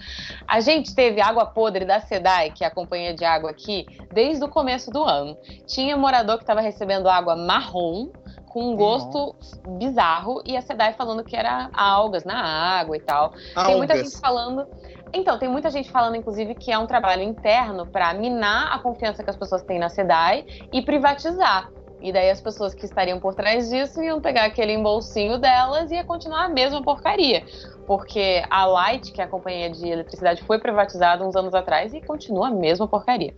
A gente teve água podre da SEDAI, que é a companhia de água aqui, desde o começo do ano. Tinha morador que estava recebendo água marrom, com um gosto uhum. bizarro, e a SEDAI falando que era algas na água e tal. Algas. Tem muita gente falando. Então, tem muita gente falando, inclusive, que é um trabalho interno para minar a confiança que as pessoas têm na SEDAI e privatizar. E daí as pessoas que estariam por trás disso iam pegar aquele embolsinho delas e ia continuar a mesma porcaria porque a Light, que é a companhia de eletricidade, foi privatizada uns anos atrás e continua a mesma porcaria.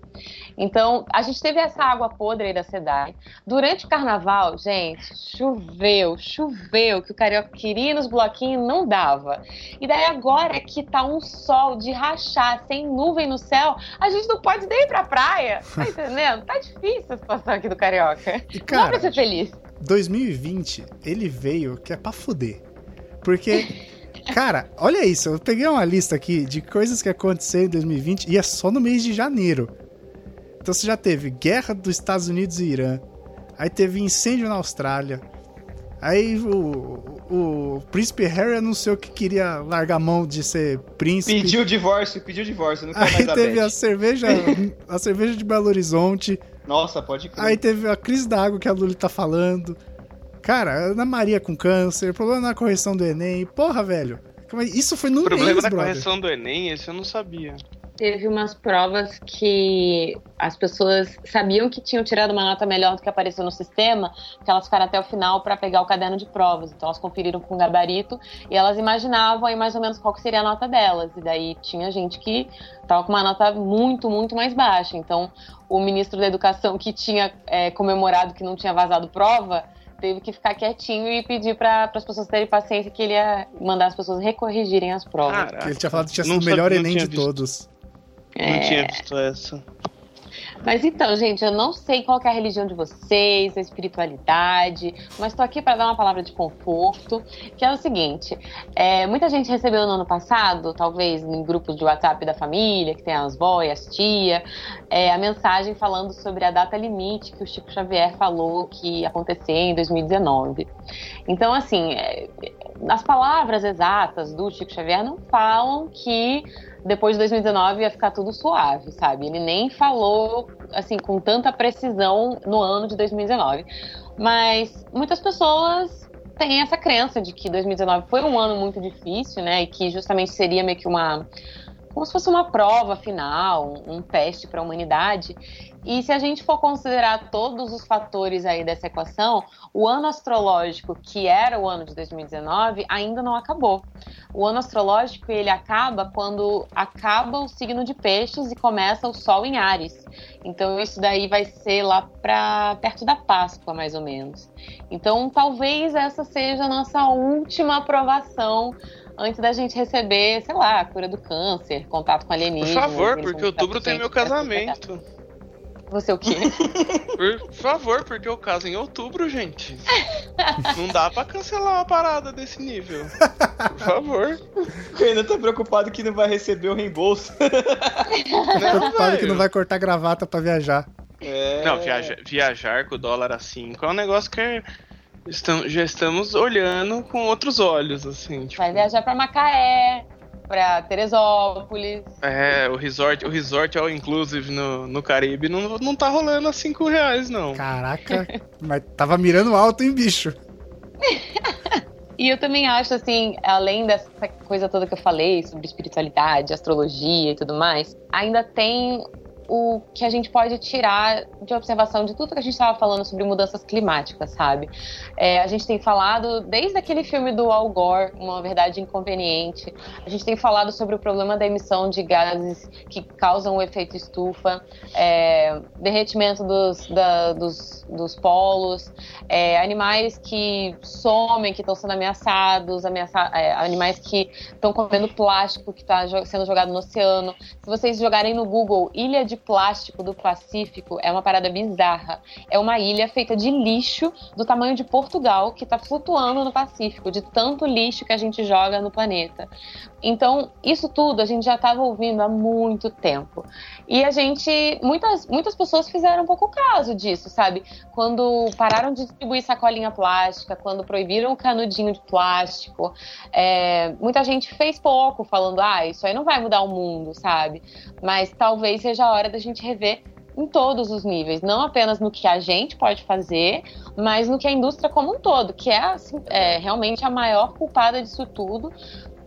Então, a gente teve essa água podre aí da SEDAI. Durante o carnaval, gente, choveu, choveu, que o carioca queria nos bloquinhos não dava. E daí agora que tá um sol de rachar, sem nuvem no céu, a gente não pode nem ir pra praia. Tá entendendo? Tá difícil a situação aqui do carioca. E, cara, não pra ser feliz. 2020, ele veio que é pra fuder. Porque Cara, olha isso. Eu peguei uma lista aqui de coisas que aconteceram em 2020 e é só no mês de janeiro. Então você já teve guerra dos Estados Unidos e Irã. Aí teve incêndio na Austrália. Aí o, o, o príncipe Harry anunciou que queria largar a mão de ser príncipe. Pediu divórcio, pediu divórcio. Nunca Aí teve a cerveja, a cerveja de Belo Horizonte. Nossa, pode crer. Aí teve a crise da água que a Luli tá falando. Cara, Ana Maria com câncer, problema na correção do Enem. Porra, velho. É, isso foi no Problema mês, na brother. correção do Enem, esse eu não sabia. Teve umas provas que as pessoas sabiam que tinham tirado uma nota melhor do que apareceu no sistema, que elas ficaram até o final para pegar o caderno de provas. Então elas conferiram com o gabarito e elas imaginavam aí mais ou menos qual seria a nota delas. E daí tinha gente que estava com uma nota muito, muito mais baixa. Então o ministro da Educação que tinha é, comemorado que não tinha vazado prova teve que ficar quietinho e pedir para as pessoas terem paciência que ele ia mandar as pessoas recorrigirem as provas. Caraca, ele tinha falado que tinha sido o melhor Enem de visto. todos. É... Não tinha visto essa. Mas então, gente, eu não sei qual é a religião de vocês, a espiritualidade, mas estou aqui para dar uma palavra de conforto, que é o seguinte: é, muita gente recebeu no ano passado, talvez em grupos de WhatsApp da família, que tem as e as tia, é, a mensagem falando sobre a data limite que o Chico Xavier falou que ia acontecer em 2019. Então, assim, é, as palavras exatas do Chico Xavier não falam que depois de 2019 ia ficar tudo suave, sabe? Ele nem falou assim com tanta precisão no ano de 2019. Mas muitas pessoas têm essa crença de que 2019 foi um ano muito difícil, né? E que justamente seria meio que uma como se fosse uma prova final, um, teste para a humanidade. E se a gente for considerar todos os fatores aí dessa equação, o ano astrológico, que era o ano de 2019, ainda não acabou. O ano astrológico, ele acaba quando acaba o signo de peixes e começa o sol em Ares. Então isso daí vai ser lá para perto da Páscoa, mais ou menos. Então talvez essa seja a nossa última aprovação antes da gente receber, sei lá, a cura do câncer, contato com alienígenas. Por favor, porque outubro tem meu casamento. Você o quê? Por favor, porque eu caso em outubro, gente. Não dá pra cancelar uma parada desse nível. Por favor. Eu ainda tô preocupado que não vai receber o reembolso. Não, preocupado que não vai cortar gravata pra viajar. É... Não, viaja, viajar com o dólar a 5 é um negócio que é estamos, já estamos olhando com outros olhos, assim. Tipo... Vai viajar pra Macaé, pra Teresópolis. É, o resort, o resort all inclusive no, no Caribe não, não tá rolando a 5 reais, não. Caraca, mas tava mirando alto, hein, bicho? E eu também acho, assim, além dessa coisa toda que eu falei sobre espiritualidade, astrologia e tudo mais, ainda tem o que a gente pode tirar de observação de tudo que a gente estava falando sobre mudanças climáticas, sabe? É, a gente tem falado, desde aquele filme do Al Gore, Uma Verdade Inconveniente, a gente tem falado sobre o problema da emissão de gases que causam o efeito estufa, é, derretimento dos, da, dos, dos polos, é, animais que somem, que estão sendo ameaçados, ameaça, é, animais que estão comendo plástico que está sendo jogado no oceano. Se vocês jogarem no Google Ilha de de plástico do Pacífico é uma parada bizarra. É uma ilha feita de lixo do tamanho de Portugal que está flutuando no Pacífico, de tanto lixo que a gente joga no planeta. Então, isso tudo a gente já estava ouvindo há muito tempo. E a gente, muitas, muitas pessoas fizeram um pouco caso disso, sabe? Quando pararam de distribuir sacolinha plástica, quando proibiram o canudinho de plástico, é, muita gente fez pouco, falando, ah, isso aí não vai mudar o mundo, sabe? Mas talvez seja a hora hora da gente rever em todos os níveis, não apenas no que a gente pode fazer, mas no que a indústria como um todo, que é, assim, é realmente a maior culpada disso tudo.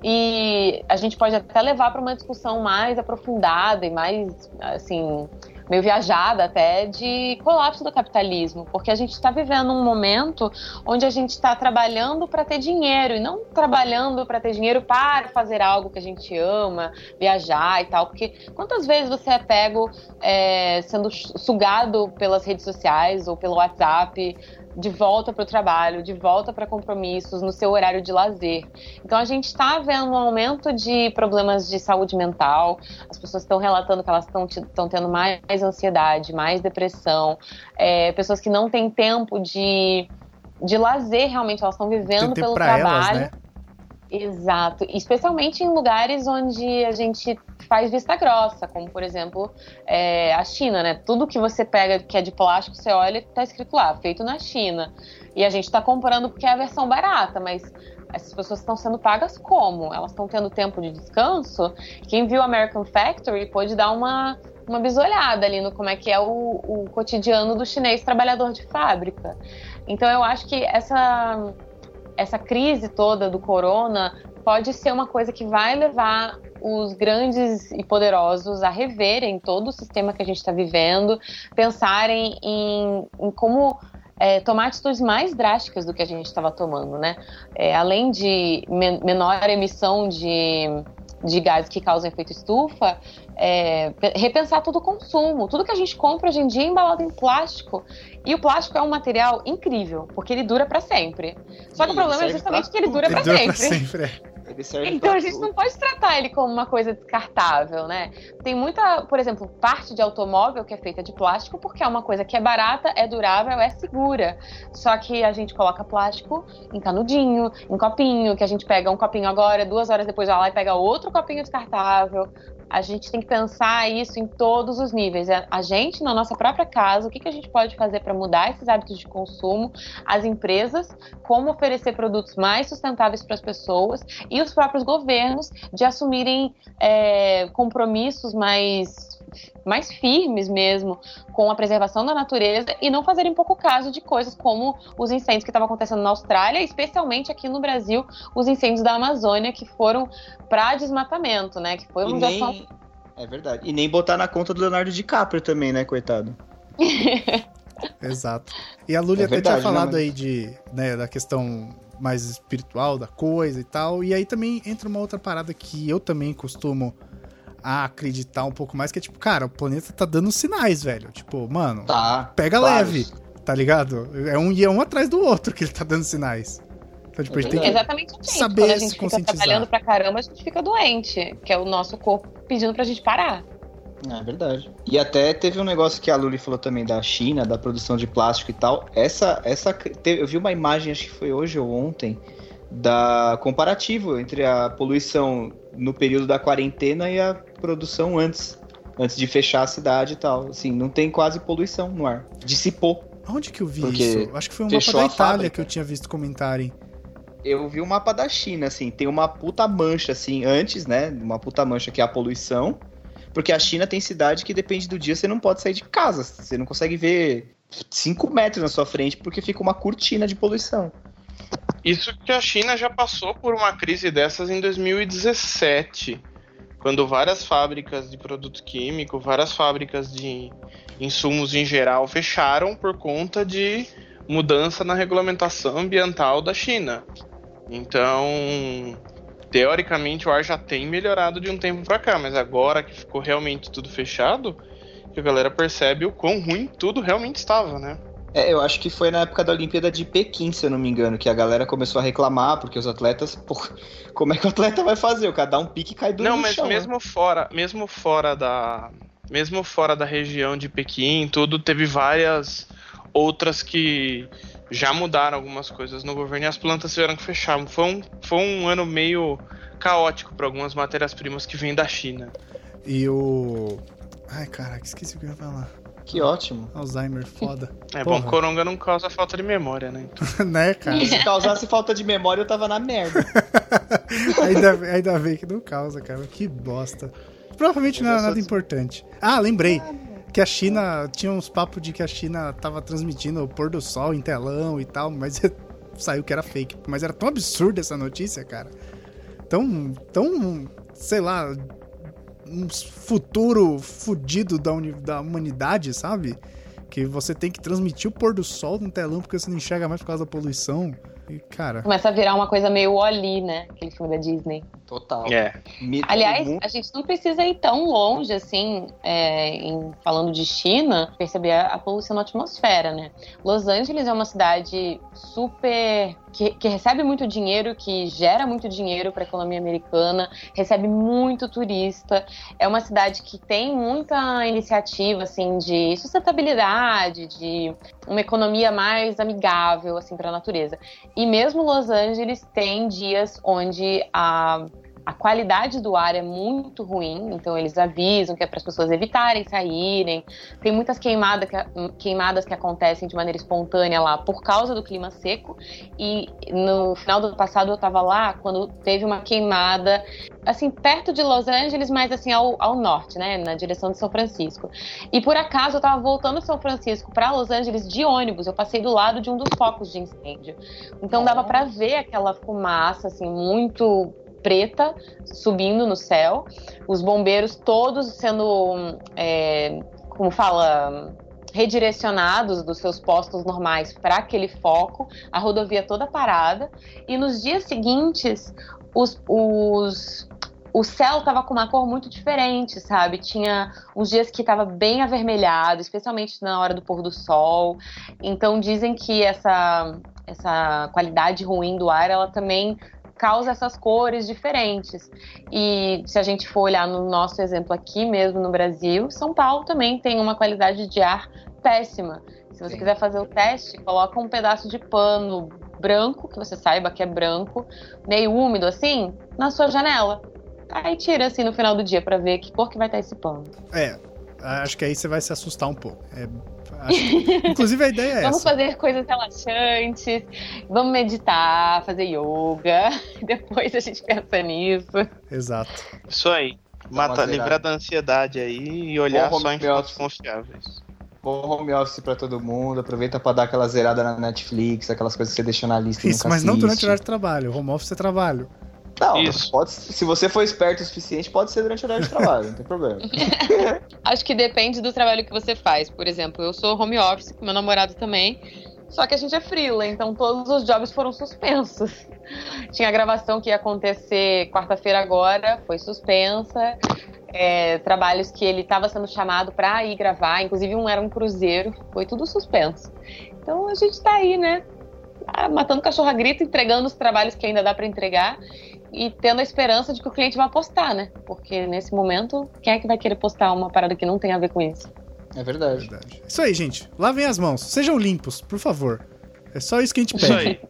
E a gente pode até levar para uma discussão mais aprofundada e mais, assim, meio viajada até de colapso do capitalismo, porque a gente está vivendo um momento onde a gente está trabalhando para ter dinheiro e não trabalhando para ter dinheiro para fazer algo que a gente ama, viajar e tal. Porque quantas vezes você é pego é, sendo sugado pelas redes sociais ou pelo WhatsApp de volta para o trabalho, de volta para compromissos, no seu horário de lazer. Então a gente está vendo um aumento de problemas de saúde mental, as pessoas estão relatando que elas estão tendo mais ansiedade, mais depressão, é, pessoas que não têm tempo de, de lazer realmente, elas estão vivendo pelo trabalho. Elas, né? Exato, especialmente em lugares onde a gente faz vista grossa, como por exemplo é, a China, né? Tudo que você pega que é de plástico, você olha e tá escrito lá, feito na China. E a gente está comprando porque é a versão barata, mas essas pessoas estão sendo pagas como? Elas estão tendo tempo de descanso? Quem viu American Factory pode dar uma, uma bisolhada ali no como é que é o, o cotidiano do chinês trabalhador de fábrica. Então eu acho que essa essa crise toda do corona pode ser uma coisa que vai levar os grandes e poderosos a reverem todo o sistema que a gente está vivendo, pensarem em, em como é, tomar atitudes mais drásticas do que a gente estava tomando, né? É, além de men menor emissão de, de gases que causam efeito estufa, é, repensar todo o consumo. Tudo que a gente compra hoje em dia é embalado em plástico. E o plástico é um material incrível, porque ele dura para sempre. Só que o problema é justamente que ele dura para sempre. sempre. É. Então a gente não pode tratar ele como uma coisa descartável, né? Tem muita, por exemplo, parte de automóvel que é feita de plástico porque é uma coisa que é barata, é durável, é segura. Só que a gente coloca plástico em canudinho, em copinho, que a gente pega um copinho agora, duas horas depois vai lá e pega outro copinho descartável a gente tem que pensar isso em todos os níveis. A gente, na nossa própria casa, o que, que a gente pode fazer para mudar esses hábitos de consumo, as empresas, como oferecer produtos mais sustentáveis para as pessoas e os próprios governos de assumirem é, compromissos mais mais firmes mesmo com a preservação da natureza e não fazerem pouco caso de coisas como os incêndios que estavam acontecendo na Austrália, especialmente aqui no Brasil, os incêndios da Amazônia que foram para desmatamento, né? Que foi uma nem... É verdade. E nem botar na conta do Leonardo DiCaprio também, né, coitado? Exato. E a Luli É até verdade, tinha falado né, aí de, né, da questão mais espiritual da coisa e tal. E aí também entra uma outra parada que eu também costumo acreditar um pouco mais, que é tipo, cara, o planeta tá dando sinais, velho. Tipo, mano, Tá. pega vários. leve, tá ligado? É um e é um atrás do outro que ele tá dando sinais. Então, tipo, a gente tem que. Exatamente assim. saber Quando a se gente fica conscientizar. trabalhando pra caramba, a gente fica doente, que é o nosso corpo pedindo pra gente parar. É verdade. E até teve um negócio que a Luli falou também da China, da produção de plástico e tal. Essa, essa, eu vi uma imagem, acho que foi hoje ou ontem, da comparativo entre a poluição no período da quarentena e a produção antes, antes de fechar a cidade e tal. Assim, não tem quase poluição no ar. Dissipou. Onde que eu vi Porque isso? Acho que foi um mapa da Itália que eu tinha visto comentarem. Eu vi um mapa da China, assim, tem uma puta mancha, assim, antes, né? Uma puta mancha que é a poluição. Porque a China tem cidade que depende do dia, você não pode sair de casa. Você não consegue ver 5 metros na sua frente porque fica uma cortina de poluição. Isso que a China já passou por uma crise dessas em 2017, quando várias fábricas de produto químico, várias fábricas de insumos em geral fecharam por conta de mudança na regulamentação ambiental da China. Então, teoricamente o ar já tem melhorado de um tempo pra cá, mas agora que ficou realmente tudo fechado, que a galera percebe o quão ruim tudo realmente estava, né? É, eu acho que foi na época da Olimpíada de Pequim, se eu não me engano, que a galera começou a reclamar, porque os atletas, pô, como é que o atleta vai fazer? O cara dá um pique e cai do Não, mas chão, né? mesmo fora, mesmo fora da, mesmo fora da região de Pequim, tudo teve várias outras que já mudaram algumas coisas no governo e as plantas tiveram que fechar. Foi um, foi um ano meio caótico para algumas matérias-primas que vêm da China. E o. Ai, caraca, esqueci o que eu ia falar. Que ótimo. Alzheimer, foda. É Porra. bom, coronga não causa falta de memória, né? Então, né, cara? Se causasse falta de memória, eu tava na merda. ainda, ainda bem que não causa, cara. Que bosta. Provavelmente não era já nada sou- importante. Ah, lembrei. Que a China. Tinha uns papos de que a China tava transmitindo o pôr do sol em telão e tal, mas saiu que era fake. Mas era tão absurda essa notícia, cara. Tão. tão. sei lá. Um futuro fudido da, da humanidade, sabe? Que você tem que transmitir o pôr do sol no telão porque você não enxerga mais por causa da poluição. E, cara. Começa a virar uma coisa meio Oli, né? Aquele filme da Disney. Total. é. Aliás, a gente não precisa ir tão longe assim, é, em, falando de China, perceber a, a poluição na atmosfera, né? Los Angeles é uma cidade super. Que, que recebe muito dinheiro, que gera muito dinheiro para a economia americana, recebe muito turista. É uma cidade que tem muita iniciativa assim de sustentabilidade, de uma economia mais amigável assim para a natureza. E mesmo Los Angeles tem dias onde a a qualidade do ar é muito ruim, então eles avisam que é para as pessoas evitarem saírem. Tem muitas queimada que- queimadas que acontecem de maneira espontânea lá por causa do clima seco. E no final do ano passado eu estava lá quando teve uma queimada, assim, perto de Los Angeles, mas assim ao, ao norte, né, na direção de São Francisco. E por acaso eu estava voltando de São Francisco para Los Angeles de ônibus. Eu passei do lado de um dos focos de incêndio. Então dava para ver aquela fumaça assim muito preta subindo no céu, os bombeiros todos sendo, é, como fala, redirecionados dos seus postos normais para aquele foco, a rodovia toda parada, e nos dias seguintes os, os o céu estava com uma cor muito diferente, sabe? Tinha uns dias que estava bem avermelhado, especialmente na hora do pôr do sol. Então dizem que essa, essa qualidade ruim do ar, ela também causa essas cores diferentes. E se a gente for olhar no nosso exemplo aqui mesmo no Brasil, São Paulo também tem uma qualidade de ar péssima. Se você Sim. quiser fazer o teste, coloca um pedaço de pano branco, que você saiba que é branco, meio úmido assim, na sua janela. Aí tira assim no final do dia pra ver que cor que vai estar esse pano. É, acho que aí você vai se assustar um pouco. É, acho- inclusive a ideia é Vamos essa. fazer coisas relaxantes, vamos meditar, fazer yoga. Depois a gente pensa nisso. Exato. Isso aí. Mata, livrar da ansiedade aí e olhar Bom só em fontes confiáveis. Bom home office pra todo mundo, aproveita pra dar aquela zerada na Netflix, aquelas coisas que você deixa na lista e Isso, nunca mas não assiste. durante o horário de trabalho. Home office é trabalho. Não, Isso. Pode, se você for esperto o suficiente, pode ser durante o horário de trabalho, não tem problema. Acho que depende do trabalho que você faz. Por exemplo, eu sou home office, com meu namorado também. Só que a gente é freela, então todos os jobs foram suspensos. Tinha gravação que ia acontecer quarta-feira agora, foi suspensa. É, trabalhos que ele estava sendo chamado para ir gravar, inclusive um era um cruzeiro, foi tudo suspenso. Então a gente tá aí, né? ah, Matando cachorro a grito, entregando os trabalhos que ainda dá para entregar e tendo a esperança de que o cliente vai postar, né? Porque nesse momento, quem é que vai querer postar uma parada que não tem a ver com isso? É verdade. Verdade. Isso aí, gente. Lavem as mãos. Sejam limpos, por favor. É só isso que a gente Isso pede. aí.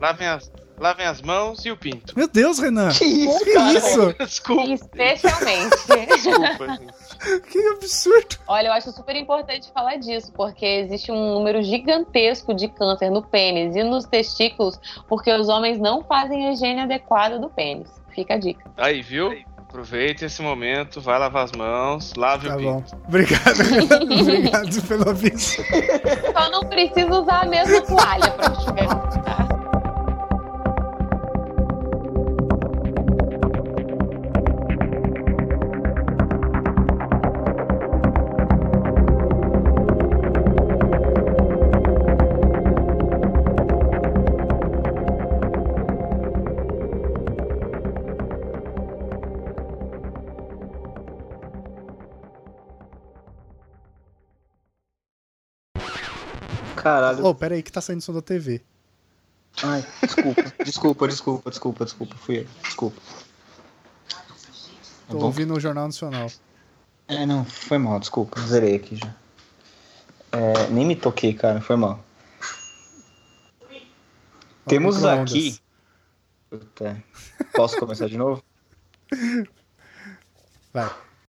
Lavem as, lavem as mãos e o pinto. Meu Deus, Renan. Que isso, Que cara? isso? Desculpa, Especialmente. desculpa, gente. Que absurdo. Olha, eu acho super importante falar disso, porque existe um número gigantesco de câncer no pênis e nos testículos, porque os homens não fazem a higiene adequada do pênis. Fica a dica. Aí, viu? Aproveite esse momento, vai lavar as mãos, lave Tá o bom. pinto. Obrigado. Obrigado pelo aviso. Só não precisa usar a mesma toalha para enxugar. Caralho. Oh, pera aí que tá saindo som da TV. Ai, desculpa, desculpa, desculpa, desculpa, desculpa. Fui eu. Desculpa. Tô bom. ouvindo o Jornal Nacional. É, não, foi mal, desculpa. Zerei aqui já. É, nem me toquei, cara, foi mal. Temos aqui. Puta. Posso começar de novo? Vai.